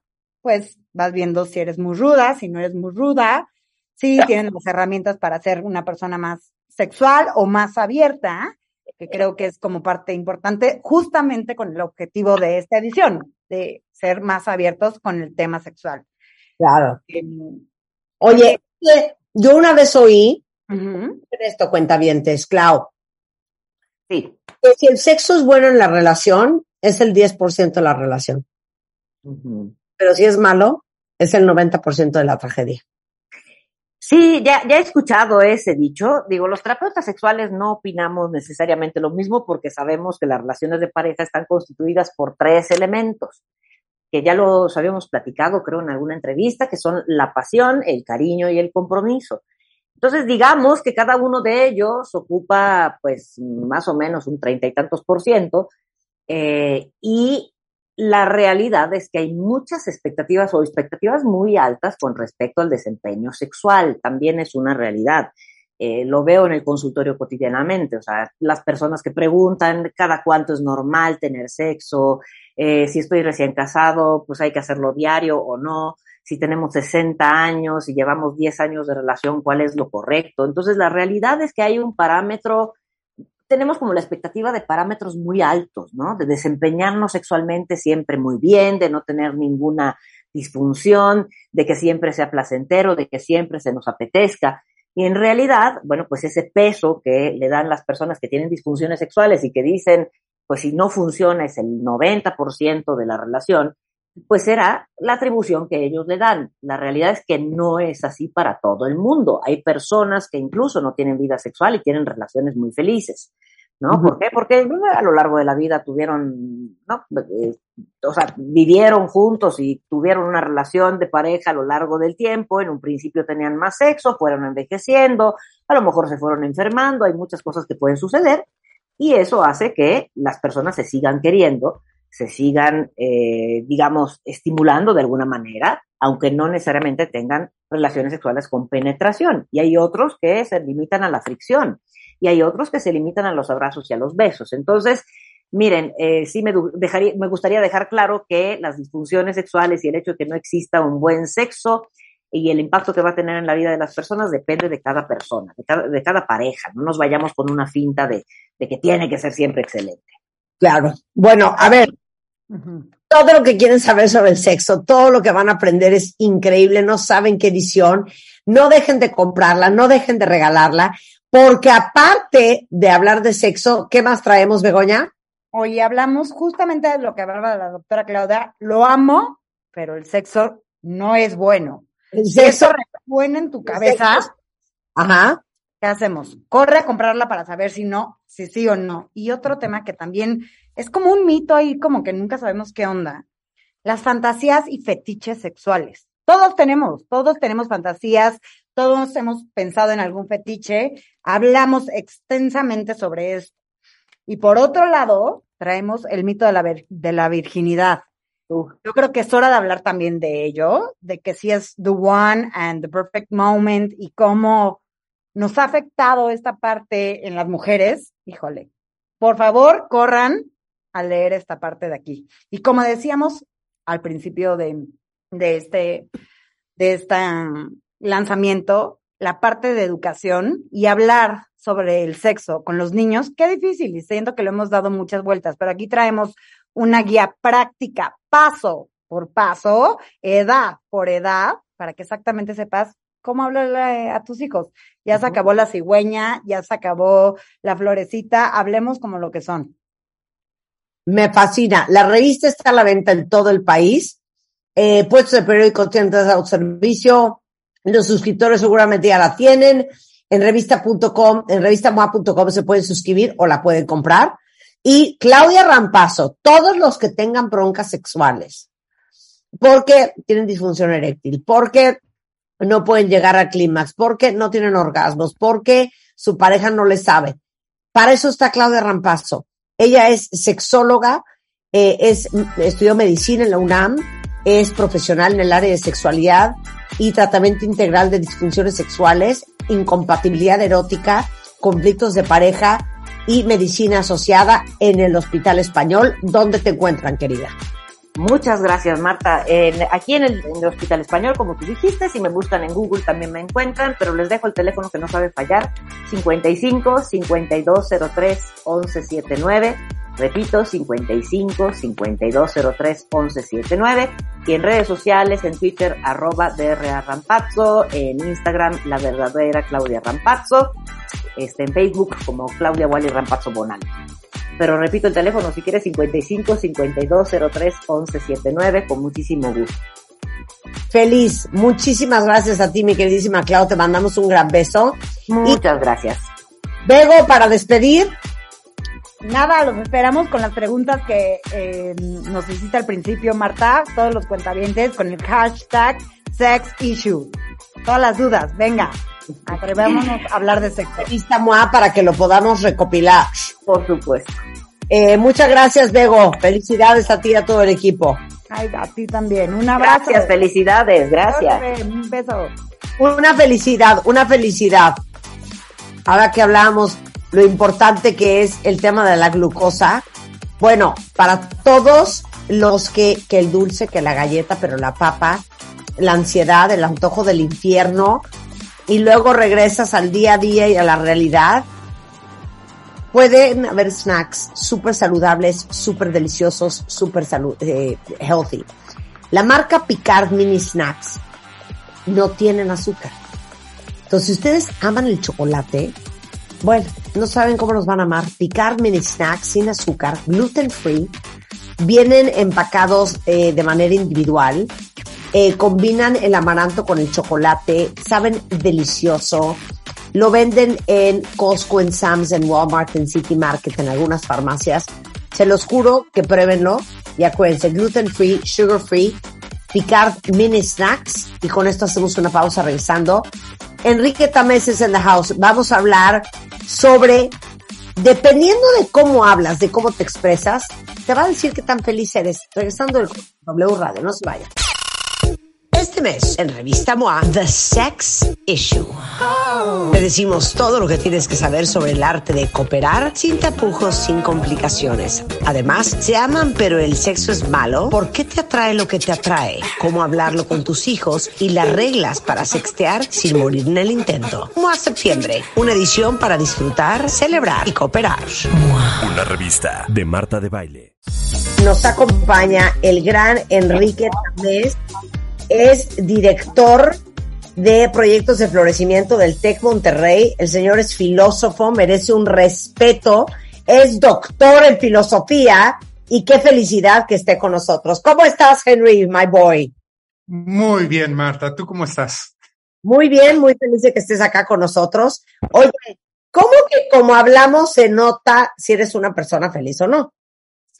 pues vas viendo si eres muy ruda, si no eres muy ruda, si tienen las herramientas para ser una persona más sexual o más abierta, que creo que es como parte importante, justamente con el objetivo de esta edición, de ser más abiertos con el tema sexual. Claro. Em, Oye, yo una vez oí, esto cuenta bien, Clau, sí. que si el sexo es bueno en la relación, es el 10% de la relación pero si es malo, es el 90% de la tragedia. Sí, ya, ya he escuchado ese dicho. Digo, los terapeutas sexuales no opinamos necesariamente lo mismo porque sabemos que las relaciones de pareja están constituidas por tres elementos, que ya los habíamos platicado, creo, en alguna entrevista, que son la pasión, el cariño y el compromiso. Entonces, digamos que cada uno de ellos ocupa, pues, más o menos un treinta y tantos por ciento, eh, y la realidad es que hay muchas expectativas o expectativas muy altas con respecto al desempeño sexual. También es una realidad. Eh, lo veo en el consultorio cotidianamente, o sea, las personas que preguntan cada cuánto es normal tener sexo, eh, si estoy recién casado, pues hay que hacerlo diario o no, si tenemos 60 años y llevamos 10 años de relación, cuál es lo correcto. Entonces, la realidad es que hay un parámetro tenemos como la expectativa de parámetros muy altos, ¿no? De desempeñarnos sexualmente siempre muy bien, de no tener ninguna disfunción, de que siempre sea placentero, de que siempre se nos apetezca. Y en realidad, bueno, pues ese peso que le dan las personas que tienen disfunciones sexuales y que dicen, pues si no funciona es el 90% de la relación, pues será la atribución que ellos le dan. La realidad es que no es así para todo el mundo. Hay personas que incluso no tienen vida sexual y tienen relaciones muy felices. ¿No? ¿Por qué? Porque a lo largo de la vida tuvieron, ¿no? Eh, o sea, vivieron juntos y tuvieron una relación de pareja a lo largo del tiempo. En un principio tenían más sexo, fueron envejeciendo, a lo mejor se fueron enfermando, hay muchas cosas que pueden suceder y eso hace que las personas se sigan queriendo se sigan, eh, digamos, estimulando de alguna manera, aunque no necesariamente tengan relaciones sexuales con penetración. Y hay otros que se limitan a la fricción y hay otros que se limitan a los abrazos y a los besos. Entonces, Miren, eh, sí me, dejaría, me gustaría dejar claro que las disfunciones sexuales y el hecho de que no exista un buen sexo y el impacto que va a tener en la vida de las personas depende de cada persona, de cada, de cada pareja. No nos vayamos con una finta de, de que tiene que ser siempre excelente. Claro. Bueno, a ver, todo lo que quieren saber sobre el sexo, todo lo que van a aprender es increíble, no saben qué edición, no dejen de comprarla, no dejen de regalarla, porque aparte de hablar de sexo, ¿qué más traemos, Begoña? Hoy hablamos justamente de lo que hablaba la doctora Claudia, lo amo, pero el sexo no es bueno. El Si eso resuena en tu cabeza, Ajá. ¿qué hacemos? Corre a comprarla para saber si no, si sí o no. Y otro tema que también es como un mito ahí, como que nunca sabemos qué onda. Las fantasías y fetiches sexuales. Todos tenemos, todos tenemos fantasías, todos hemos pensado en algún fetiche, hablamos extensamente sobre esto. Y por otro lado, traemos el mito de la, de la virginidad. Yo creo que es hora de hablar también de ello, de que si es the one and the perfect moment y cómo nos ha afectado esta parte en las mujeres. Híjole, por favor, corran a leer esta parte de aquí. Y como decíamos al principio de, de este, de este lanzamiento, la parte de educación y hablar sobre el sexo con los niños, qué difícil, y siento que lo hemos dado muchas vueltas, pero aquí traemos una guía práctica, paso por paso, edad por edad, para que exactamente sepas cómo hablarle a tus hijos. Ya se acabó la cigüeña, ya se acabó la florecita, hablemos como lo que son. Me fascina. La revista está a la venta en todo el país. Eh, puestos de periódico tienen a servicio. Los suscriptores seguramente ya la tienen. En revista.com, en revistamoa.com se pueden suscribir o la pueden comprar. Y Claudia Rampazo, todos los que tengan broncas sexuales, porque tienen disfunción eréctil, porque no pueden llegar al clímax, porque no tienen orgasmos, porque su pareja no les sabe. Para eso está Claudia Rampazo. Ella es sexóloga, eh, es, estudió medicina en la UNAM, es profesional en el área de sexualidad y tratamiento integral de disfunciones sexuales, incompatibilidad erótica, conflictos de pareja y medicina asociada en el Hospital Español. ¿Dónde te encuentran, querida? Muchas gracias, Marta. Aquí en el, en el Hospital Español, como tú dijiste, si me buscan en Google también me encuentran, pero les dejo el teléfono que no sabe fallar, 55 5203 1179. Repito, 55 5203 1179. Y en redes sociales, en Twitter, arroba DRA Rampazzo, en Instagram, la verdadera Claudia Rampazzo, este, en Facebook como Claudia Wally Rampazzo Bonal. Pero repito el teléfono, si quieres 55 5203 1179, con muchísimo gusto. Feliz. Muchísimas gracias a ti, mi queridísima Clau. Te mandamos un gran beso. Muchas gracias. Bego, para despedir. Nada, los esperamos con las preguntas que eh, nos hiciste al principio, Marta, todos los cuentavientes, con el hashtag sex issue. Todas las dudas, venga, atrevámonos a hablar de sexo. MOA para que lo podamos recopilar. Por supuesto. Eh, muchas gracias, Bego. Felicidades a ti y a todo el equipo. Ay, a ti también. Un abrazo. Gracias, felicidades, gracias. Un beso. Una felicidad, una felicidad. Ahora que hablamos lo importante que es el tema de la glucosa. Bueno, para todos los que, que el dulce, que la galleta, pero la papa, la ansiedad, el antojo del infierno, y luego regresas al día a día y a la realidad, pueden haber snacks súper saludables, súper deliciosos, súper eh, healthy. La marca Picard Mini Snacks no tienen azúcar. Entonces, si ustedes aman el chocolate, bueno, no saben cómo los van a amar. Picard Mini Snacks sin azúcar, gluten free, vienen empacados eh, de manera individual, eh, combinan el amaranto con el chocolate, saben delicioso. Lo venden en Costco, en Sam's, en Walmart, en City Market, en algunas farmacias. Se los juro que pruébenlo. Y acuérdense, gluten free, sugar free, Picard Mini Snacks. Y con esto hacemos una pausa regresando. Enrique Tameses en the house. Vamos a hablar sobre, dependiendo de cómo hablas, de cómo te expresas, te va a decir qué tan feliz eres. Regresando del W Radio, no se vayan. Este mes, en Revista MOA, The Sex Issue. Te decimos todo lo que tienes que saber sobre el arte de cooperar sin tapujos, sin complicaciones. Además, se aman pero el sexo es malo. ¿Por qué te atrae lo que te atrae? ¿Cómo hablarlo con tus hijos? Y las reglas para sextear sin morir en el intento. MOA Septiembre, una edición para disfrutar, celebrar y cooperar. Una revista de Marta de Baile. Nos acompaña el gran Enrique Tamés, es director de proyectos de florecimiento del TEC Monterrey. El señor es filósofo, merece un respeto, es doctor en filosofía y qué felicidad que esté con nosotros. ¿Cómo estás, Henry, my boy? Muy bien, Marta. ¿Tú cómo estás? Muy bien, muy feliz de que estés acá con nosotros. Oye, ¿cómo que como hablamos se nota si eres una persona feliz o no?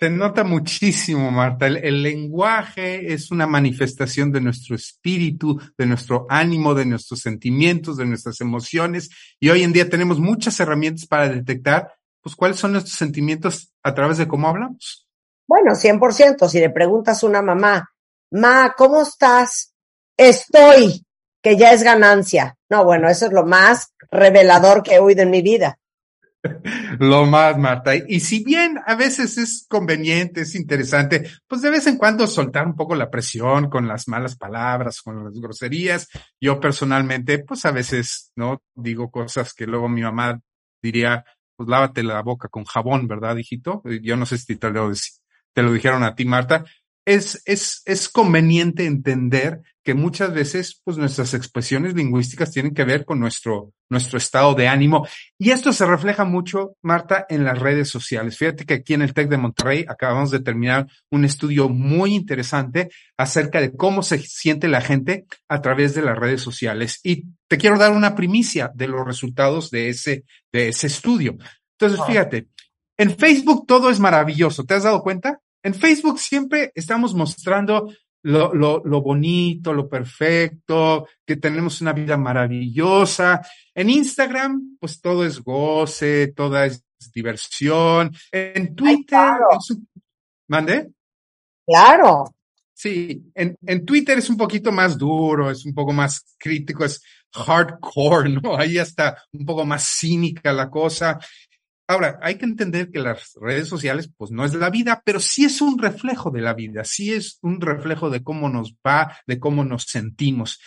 Se nota muchísimo, Marta. El, lenguaje es una manifestación de nuestro espíritu, de nuestro ánimo, de nuestros sentimientos, de nuestras emociones. Y hoy en día tenemos muchas herramientas para detectar, pues, cuáles son nuestros sentimientos a través de cómo hablamos. Bueno, 100%. Si le preguntas a una mamá, ma, ¿cómo estás? Estoy, que ya es ganancia. No, bueno, eso es lo más revelador que he oído en mi vida. Lo más, Marta. Y si bien a veces es conveniente, es interesante, pues de vez en cuando soltar un poco la presión con las malas palabras, con las groserías. Yo personalmente, pues a veces, ¿no? Digo cosas que luego mi mamá diría, pues lávate la boca con jabón, ¿verdad, hijito? Yo no sé si te lo, te lo dijeron a ti, Marta. Es, es, es conveniente entender que muchas veces, pues nuestras expresiones lingüísticas tienen que ver con nuestro, nuestro estado de ánimo. Y esto se refleja mucho, Marta, en las redes sociales. Fíjate que aquí en el TEC de Monterrey acabamos de terminar un estudio muy interesante acerca de cómo se siente la gente a través de las redes sociales. Y te quiero dar una primicia de los resultados de ese, de ese estudio. Entonces, fíjate, en Facebook todo es maravilloso. ¿Te has dado cuenta? En Facebook siempre estamos mostrando lo, lo, lo, bonito, lo perfecto, que tenemos una vida maravillosa. En Instagram, pues todo es goce, toda es diversión. En Twitter, Ay, claro. su... ¿mande? Claro. Sí, en, en Twitter es un poquito más duro, es un poco más crítico, es hardcore, ¿no? Ahí está un poco más cínica la cosa. Ahora, hay que entender que las redes sociales, pues no es la vida, pero sí es un reflejo de la vida, sí es un reflejo de cómo nos va, de cómo nos sentimos.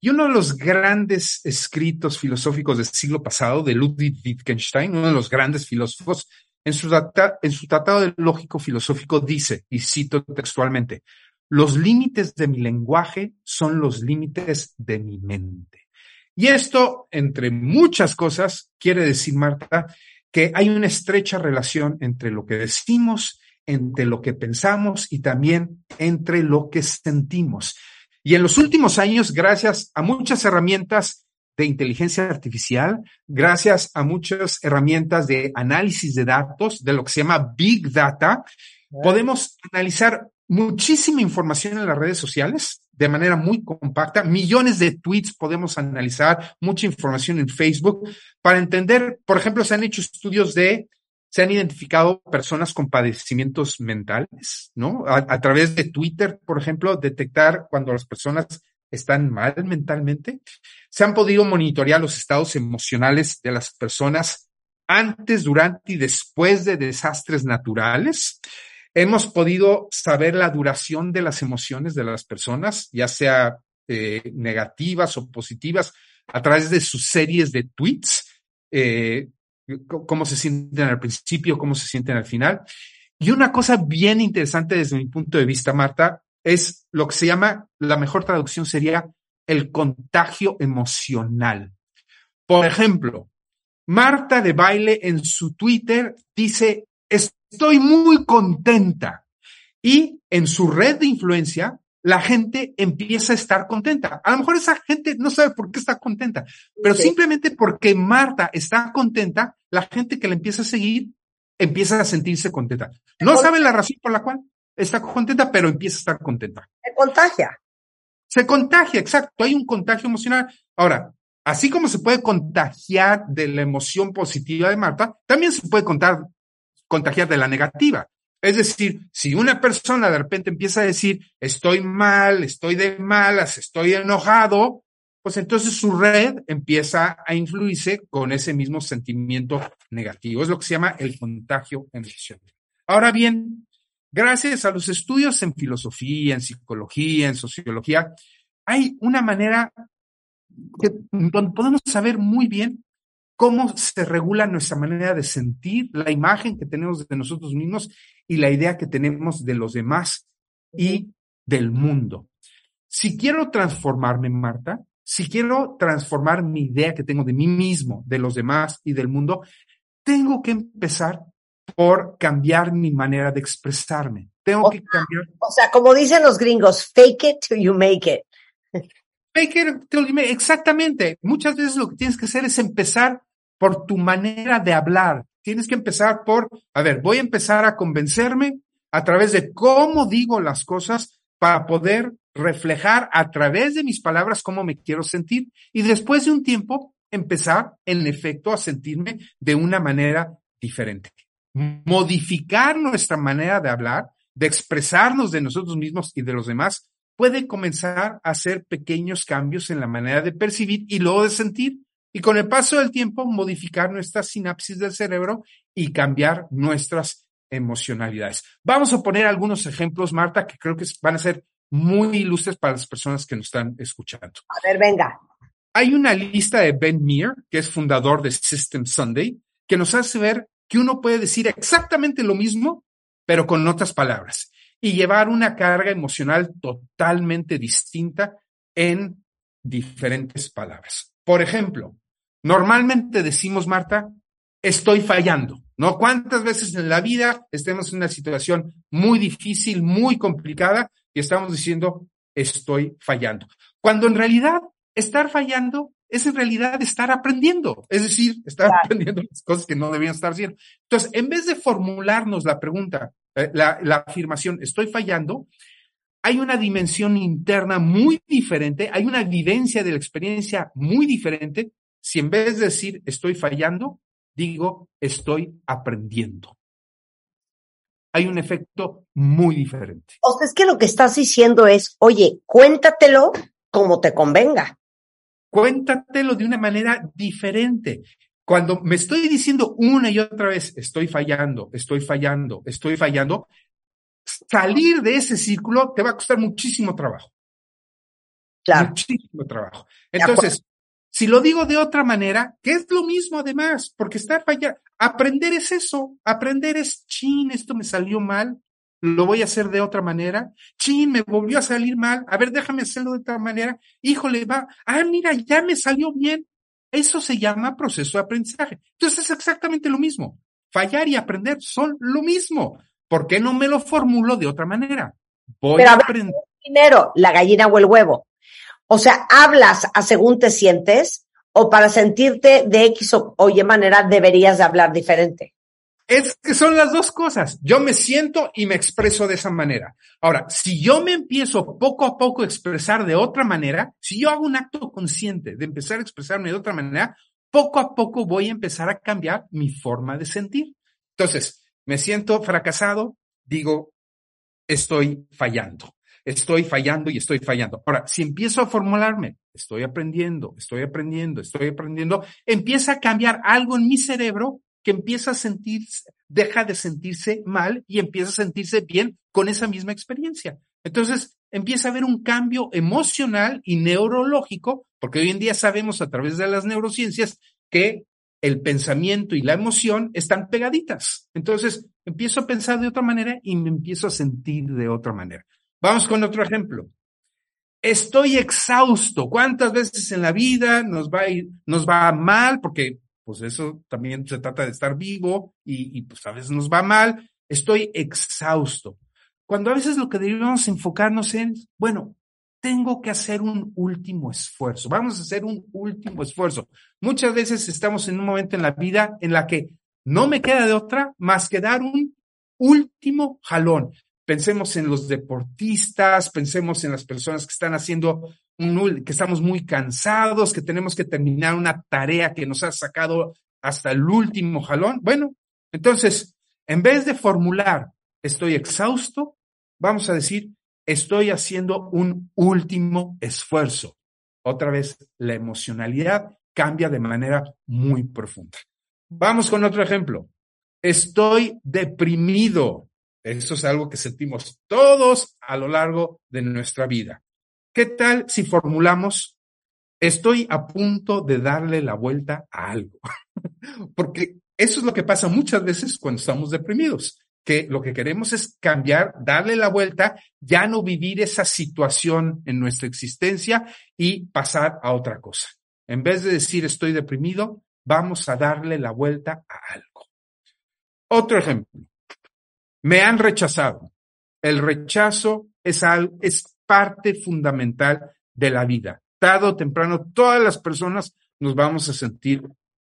Y uno de los grandes escritos filosóficos del siglo pasado, de Ludwig Wittgenstein, uno de los grandes filósofos, en su, en su tratado de lógico filosófico dice, y cito textualmente, los límites de mi lenguaje son los límites de mi mente. Y esto, entre muchas cosas, quiere decir, Marta, que hay una estrecha relación entre lo que decimos, entre lo que pensamos y también entre lo que sentimos. Y en los últimos años, gracias a muchas herramientas de inteligencia artificial, gracias a muchas herramientas de análisis de datos, de lo que se llama Big Data, podemos analizar muchísima información en las redes sociales de manera muy compacta. Millones de tweets podemos analizar, mucha información en Facebook para entender, por ejemplo, se han hecho estudios de, se han identificado personas con padecimientos mentales, ¿no? A, través de Twitter, por ejemplo, detectar cuando las personas están mal mentalmente. Se han podido monitorear los estados emocionales de las personas antes, durante y después de desastres naturales. Hemos podido saber la duración de las emociones de las personas, ya sea eh, negativas o positivas, a través de sus series de tweets, eh, cómo se sienten al principio, cómo se sienten al final. Y una cosa bien interesante desde mi punto de vista, Marta, es lo que se llama, la mejor traducción sería el contagio emocional. Por ejemplo, Marta de Baile en su Twitter dice, estoy muy contenta. Y en su red de influencia, la gente empieza a estar contenta. A lo mejor esa gente no sabe por qué está contenta, pero simplemente porque Marta está contenta, la gente que la empieza a seguir empieza a sentirse contenta. No saben la razón por la cual está contenta, pero empieza a estar contenta. Se contagia. Se contagia, exacto. Hay un contagio emocional. Ahora, así como se puede contagiar de la emoción positiva de Marta, también se puede contar, contagiar de la negativa. Es decir, si una persona de repente empieza a decir, estoy mal, estoy de malas, estoy enojado, pues entonces su red empieza a influirse con ese mismo sentimiento negativo. Es lo que se llama el contagio emocional. Ahora bien, gracias a los estudios en filosofía, en psicología, en sociología, hay una manera que, podemos saber muy bien cómo se regula nuestra manera de sentir, la imagen que tenemos de nosotros mismos y la idea que tenemos de los demás y del mundo. Si quiero transformarme, Marta, si quiero transformar mi idea que tengo de mí mismo, de los demás y del mundo, tengo que empezar por cambiar mi manera de expresarme. Tengo o, que cambiar. O sea, como dicen los gringos, fake it till you make it. Fake it till you make it. Exactamente. Muchas veces lo que tienes que hacer es empezar por tu manera de hablar. Tienes que empezar por, a ver, voy a empezar a convencerme a través de cómo digo las cosas para poder reflejar a través de mis palabras cómo me quiero sentir y después de un tiempo empezar en efecto a sentirme de una manera diferente. Modificar nuestra manera de hablar, de expresarnos de nosotros mismos y de los demás, puede comenzar a hacer pequeños cambios en la manera de percibir y luego de sentir y con el paso del tiempo modificar nuestras sinapsis del cerebro y cambiar nuestras emocionalidades. Vamos a poner algunos ejemplos, Marta, que creo que van a ser muy ilustres para las personas que nos están escuchando. A ver, venga. Hay una lista de Ben Meir, que es fundador de System Sunday, que nos hace ver que uno puede decir exactamente lo mismo, pero con otras palabras, y llevar una carga emocional totalmente distinta en diferentes palabras. Por ejemplo, normalmente decimos, Marta, estoy fallando, ¿no? ¿Cuántas veces en la vida estemos en una situación muy difícil, muy complicada y estamos diciendo, estoy fallando? Cuando en realidad estar fallando es en realidad estar aprendiendo, es decir, estar claro. aprendiendo las cosas que no debían estar haciendo. Entonces, en vez de formularnos la pregunta, eh, la, la afirmación, estoy fallando, hay una dimensión interna muy diferente, hay una vivencia de la experiencia muy diferente. Si en vez de decir estoy fallando, digo estoy aprendiendo. Hay un efecto muy diferente. O sea, es que lo que estás diciendo es, oye, cuéntatelo como te convenga. Cuéntatelo de una manera diferente. Cuando me estoy diciendo una y otra vez, estoy fallando, estoy fallando, estoy fallando, salir de ese círculo te va a costar muchísimo trabajo. Claro. Muchísimo trabajo. Entonces, si lo digo de otra manera, que es lo mismo además, porque estar fallando, aprender es eso, aprender es, chin, esto me salió mal, lo voy a hacer de otra manera, chin, me volvió a salir mal, a ver, déjame hacerlo de otra manera, híjole, va, ah, mira, ya me salió bien. Eso se llama proceso de aprendizaje. Entonces es exactamente lo mismo. Fallar y aprender son lo mismo. ¿Por qué no me lo formulo de otra manera? Voy Pero a aprender. primero, la gallina o el huevo. O sea, hablas a según te sientes o para sentirte de X o, o Y manera deberías de hablar diferente. Es que son las dos cosas. Yo me siento y me expreso de esa manera. Ahora, si yo me empiezo poco a poco a expresar de otra manera, si yo hago un acto consciente de empezar a expresarme de otra manera, poco a poco voy a empezar a cambiar mi forma de sentir. Entonces, me siento fracasado, digo, estoy fallando, estoy fallando y estoy fallando. Ahora, si empiezo a formularme, estoy aprendiendo, estoy aprendiendo, estoy aprendiendo, empieza a cambiar algo en mi cerebro que empieza a sentirse, deja de sentirse mal y empieza a sentirse bien con esa misma experiencia. Entonces, empieza a haber un cambio emocional y neurológico, porque hoy en día sabemos a través de las neurociencias que el pensamiento y la emoción están pegaditas. Entonces, empiezo a pensar de otra manera y me empiezo a sentir de otra manera. Vamos con otro ejemplo. Estoy exhausto. ¿Cuántas veces en la vida nos va a ir, nos va mal? Porque pues eso también se trata de estar vivo y, y pues a veces nos va mal. Estoy exhausto. Cuando a veces lo que debemos enfocarnos en, bueno, tengo que hacer un último esfuerzo. Vamos a hacer un último esfuerzo. Muchas veces estamos en un momento en la vida en la que no me queda de otra más que dar un último jalón. Pensemos en los deportistas, pensemos en las personas que están haciendo un, que estamos muy cansados, que tenemos que terminar una tarea que nos ha sacado hasta el último jalón. Bueno, entonces, en vez de formular, estoy exhausto, vamos a decir, estoy haciendo un último esfuerzo. Otra vez, la emocionalidad cambia de manera muy profunda. Vamos con otro ejemplo. Estoy deprimido. Eso es algo que sentimos todos a lo largo de nuestra vida. ¿Qué tal si formulamos, estoy a punto de darle la vuelta a algo? Porque eso es lo que pasa muchas veces cuando estamos deprimidos, que lo que queremos es cambiar, darle la vuelta, ya no vivir esa situación en nuestra existencia y pasar a otra cosa. En vez de decir estoy deprimido, vamos a darle la vuelta a algo. Otro ejemplo. Me han rechazado. El rechazo es, algo, es parte fundamental de la vida. Tarde o temprano, todas las personas nos vamos a sentir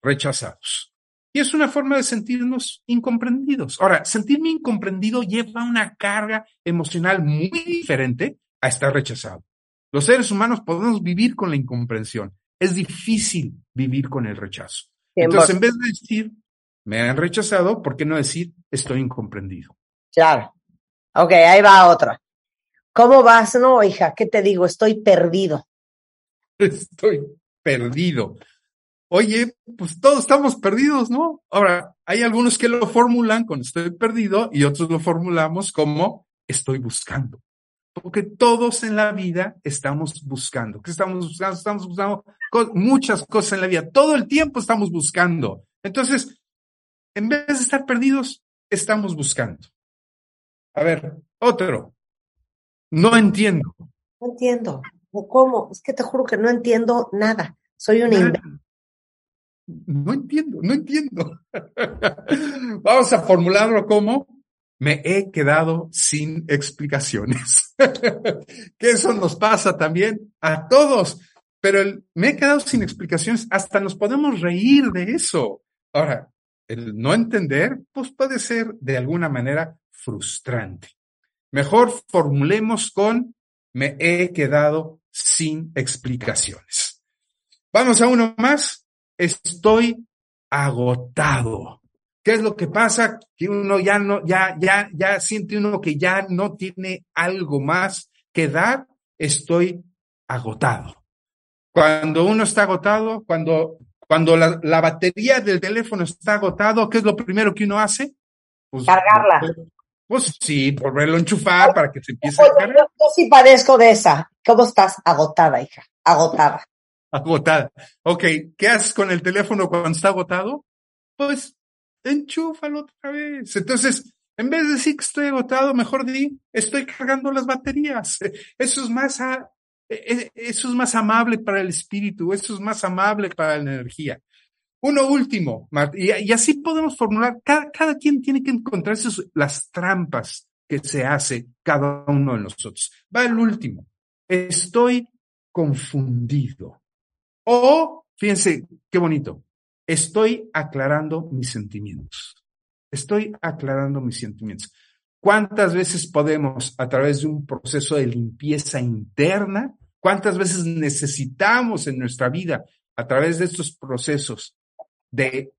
rechazados. Y es una forma de sentirnos incomprendidos. Ahora, sentirme incomprendido lleva una carga emocional muy diferente a estar rechazado. Los seres humanos podemos vivir con la incomprensión. Es difícil vivir con el rechazo. Entonces, en vez de decir, me han rechazado, ¿por qué no decir, estoy incomprendido? Claro. Ok, ahí va otra. ¿Cómo vas? No, hija, ¿qué te digo? Estoy perdido. Estoy perdido. Oye, pues todos estamos perdidos, ¿no? Ahora, hay algunos que lo formulan con estoy perdido y otros lo formulamos como estoy buscando. Porque todos en la vida estamos buscando. ¿Qué estamos buscando? Estamos buscando muchas cosas en la vida. Todo el tiempo estamos buscando. Entonces, en vez de estar perdidos, estamos buscando. A ver, otro. No entiendo. No entiendo. ¿Cómo? Es que te juro que no entiendo nada. Soy una No entiendo, no entiendo. Vamos a formularlo como me he quedado sin explicaciones. que eso nos pasa también a todos. Pero el, me he quedado sin explicaciones, hasta nos podemos reír de eso. Ahora, el no entender, pues puede ser de alguna manera frustrante. Mejor formulemos con me he quedado sin explicaciones. Vamos a uno más. Estoy agotado. ¿Qué es lo que pasa? Que uno ya no, ya, ya, ya siente uno que ya no tiene algo más que dar. Estoy agotado. Cuando uno está agotado, cuando, cuando la, la batería del teléfono está agotado, ¿qué es lo primero que uno hace? Pues, Cargarla. Pues sí, volverlo a enchufar para que se empiece a cargar. Yo, sí padezco de esa. ¿Cómo estás? Agotada, hija. Agotada. Agotada. Ok, ¿qué haces con el teléfono cuando está agotado? Pues enchúfalo otra vez. Entonces, en vez de decir que estoy agotado, mejor di, estoy cargando las baterías. Eso es más, e, e, eso es más amable para el espíritu, eso es más amable para la energía. Uno último, y, así podemos formular, cada, cada quien tiene que encontrarse las trampas que se hace cada uno de nosotros. Va el último, estoy confundido. O, fíjense, qué bonito, estoy aclarando mis sentimientos. Estoy aclarando mis sentimientos. ¿Cuántas veces podemos, a través de un proceso de limpieza interna, cuántas veces necesitamos en nuestra vida, a través de estos procesos, de,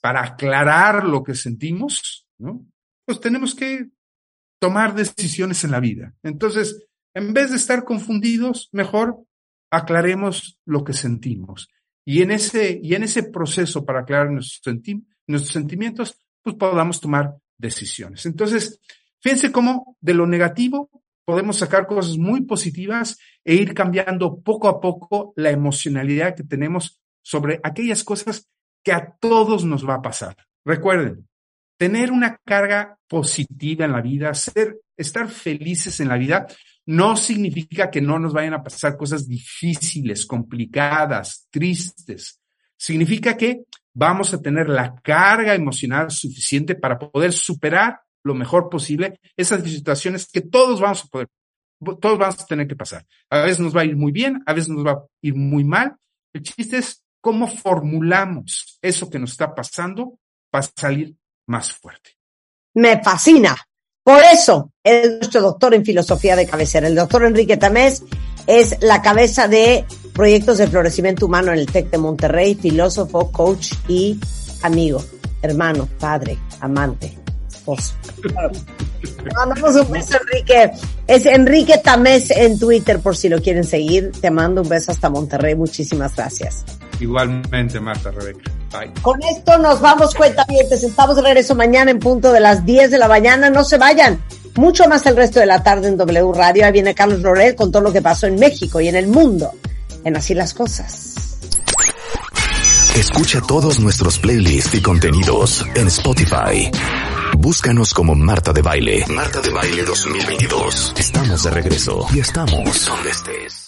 para aclarar lo que sentimos, ¿no? Pues tenemos que tomar decisiones en la vida. Entonces, en vez de estar confundidos, mejor aclaremos lo que sentimos. Y en ese, y en ese proceso para aclarar nuestros, nuestros sentimientos, pues podamos tomar decisiones. Entonces, fíjense cómo de lo negativo podemos sacar cosas muy positivas e ir cambiando poco a poco la emocionalidad que tenemos sobre aquellas cosas que a todos nos va a pasar. Recuerden, tener una carga positiva en la vida, ser, estar felices en la vida, no significa que no nos vayan a pasar cosas difíciles, complicadas, tristes. Significa que vamos a tener la carga emocional suficiente para poder superar lo mejor posible esas situaciones que todos vamos a poder, todos vamos a tener que pasar. A veces nos va a ir muy bien, a veces nos va a ir muy mal. El chiste es cómo formulamos eso que nos está pasando para salir más fuerte. Me fascina. Por eso, es nuestro doctor en filosofía de cabecera. El doctor Enrique Tamés es la cabeza de proyectos de florecimiento humano en el TEC de Monterrey, filósofo, coach y amigo, hermano, padre, amante, esposo. Mandamos un beso, Enrique. Es Enrique Tamés en Twitter, por si lo quieren seguir. Te mando un beso hasta Monterrey. Muchísimas gracias. Igualmente, Marta, Rebeca. Bye. Con esto nos vamos, cuentavientes. Estamos de regreso mañana en punto de las 10 de la mañana. No se vayan. Mucho más el resto de la tarde en W Radio. Ahí viene Carlos Loret con todo lo que pasó en México y en el mundo. En Así las Cosas. Escucha todos nuestros playlists y contenidos en Spotify. Búscanos como Marta de Baile. Marta de Baile 2022. Estamos de regreso y estamos donde estés.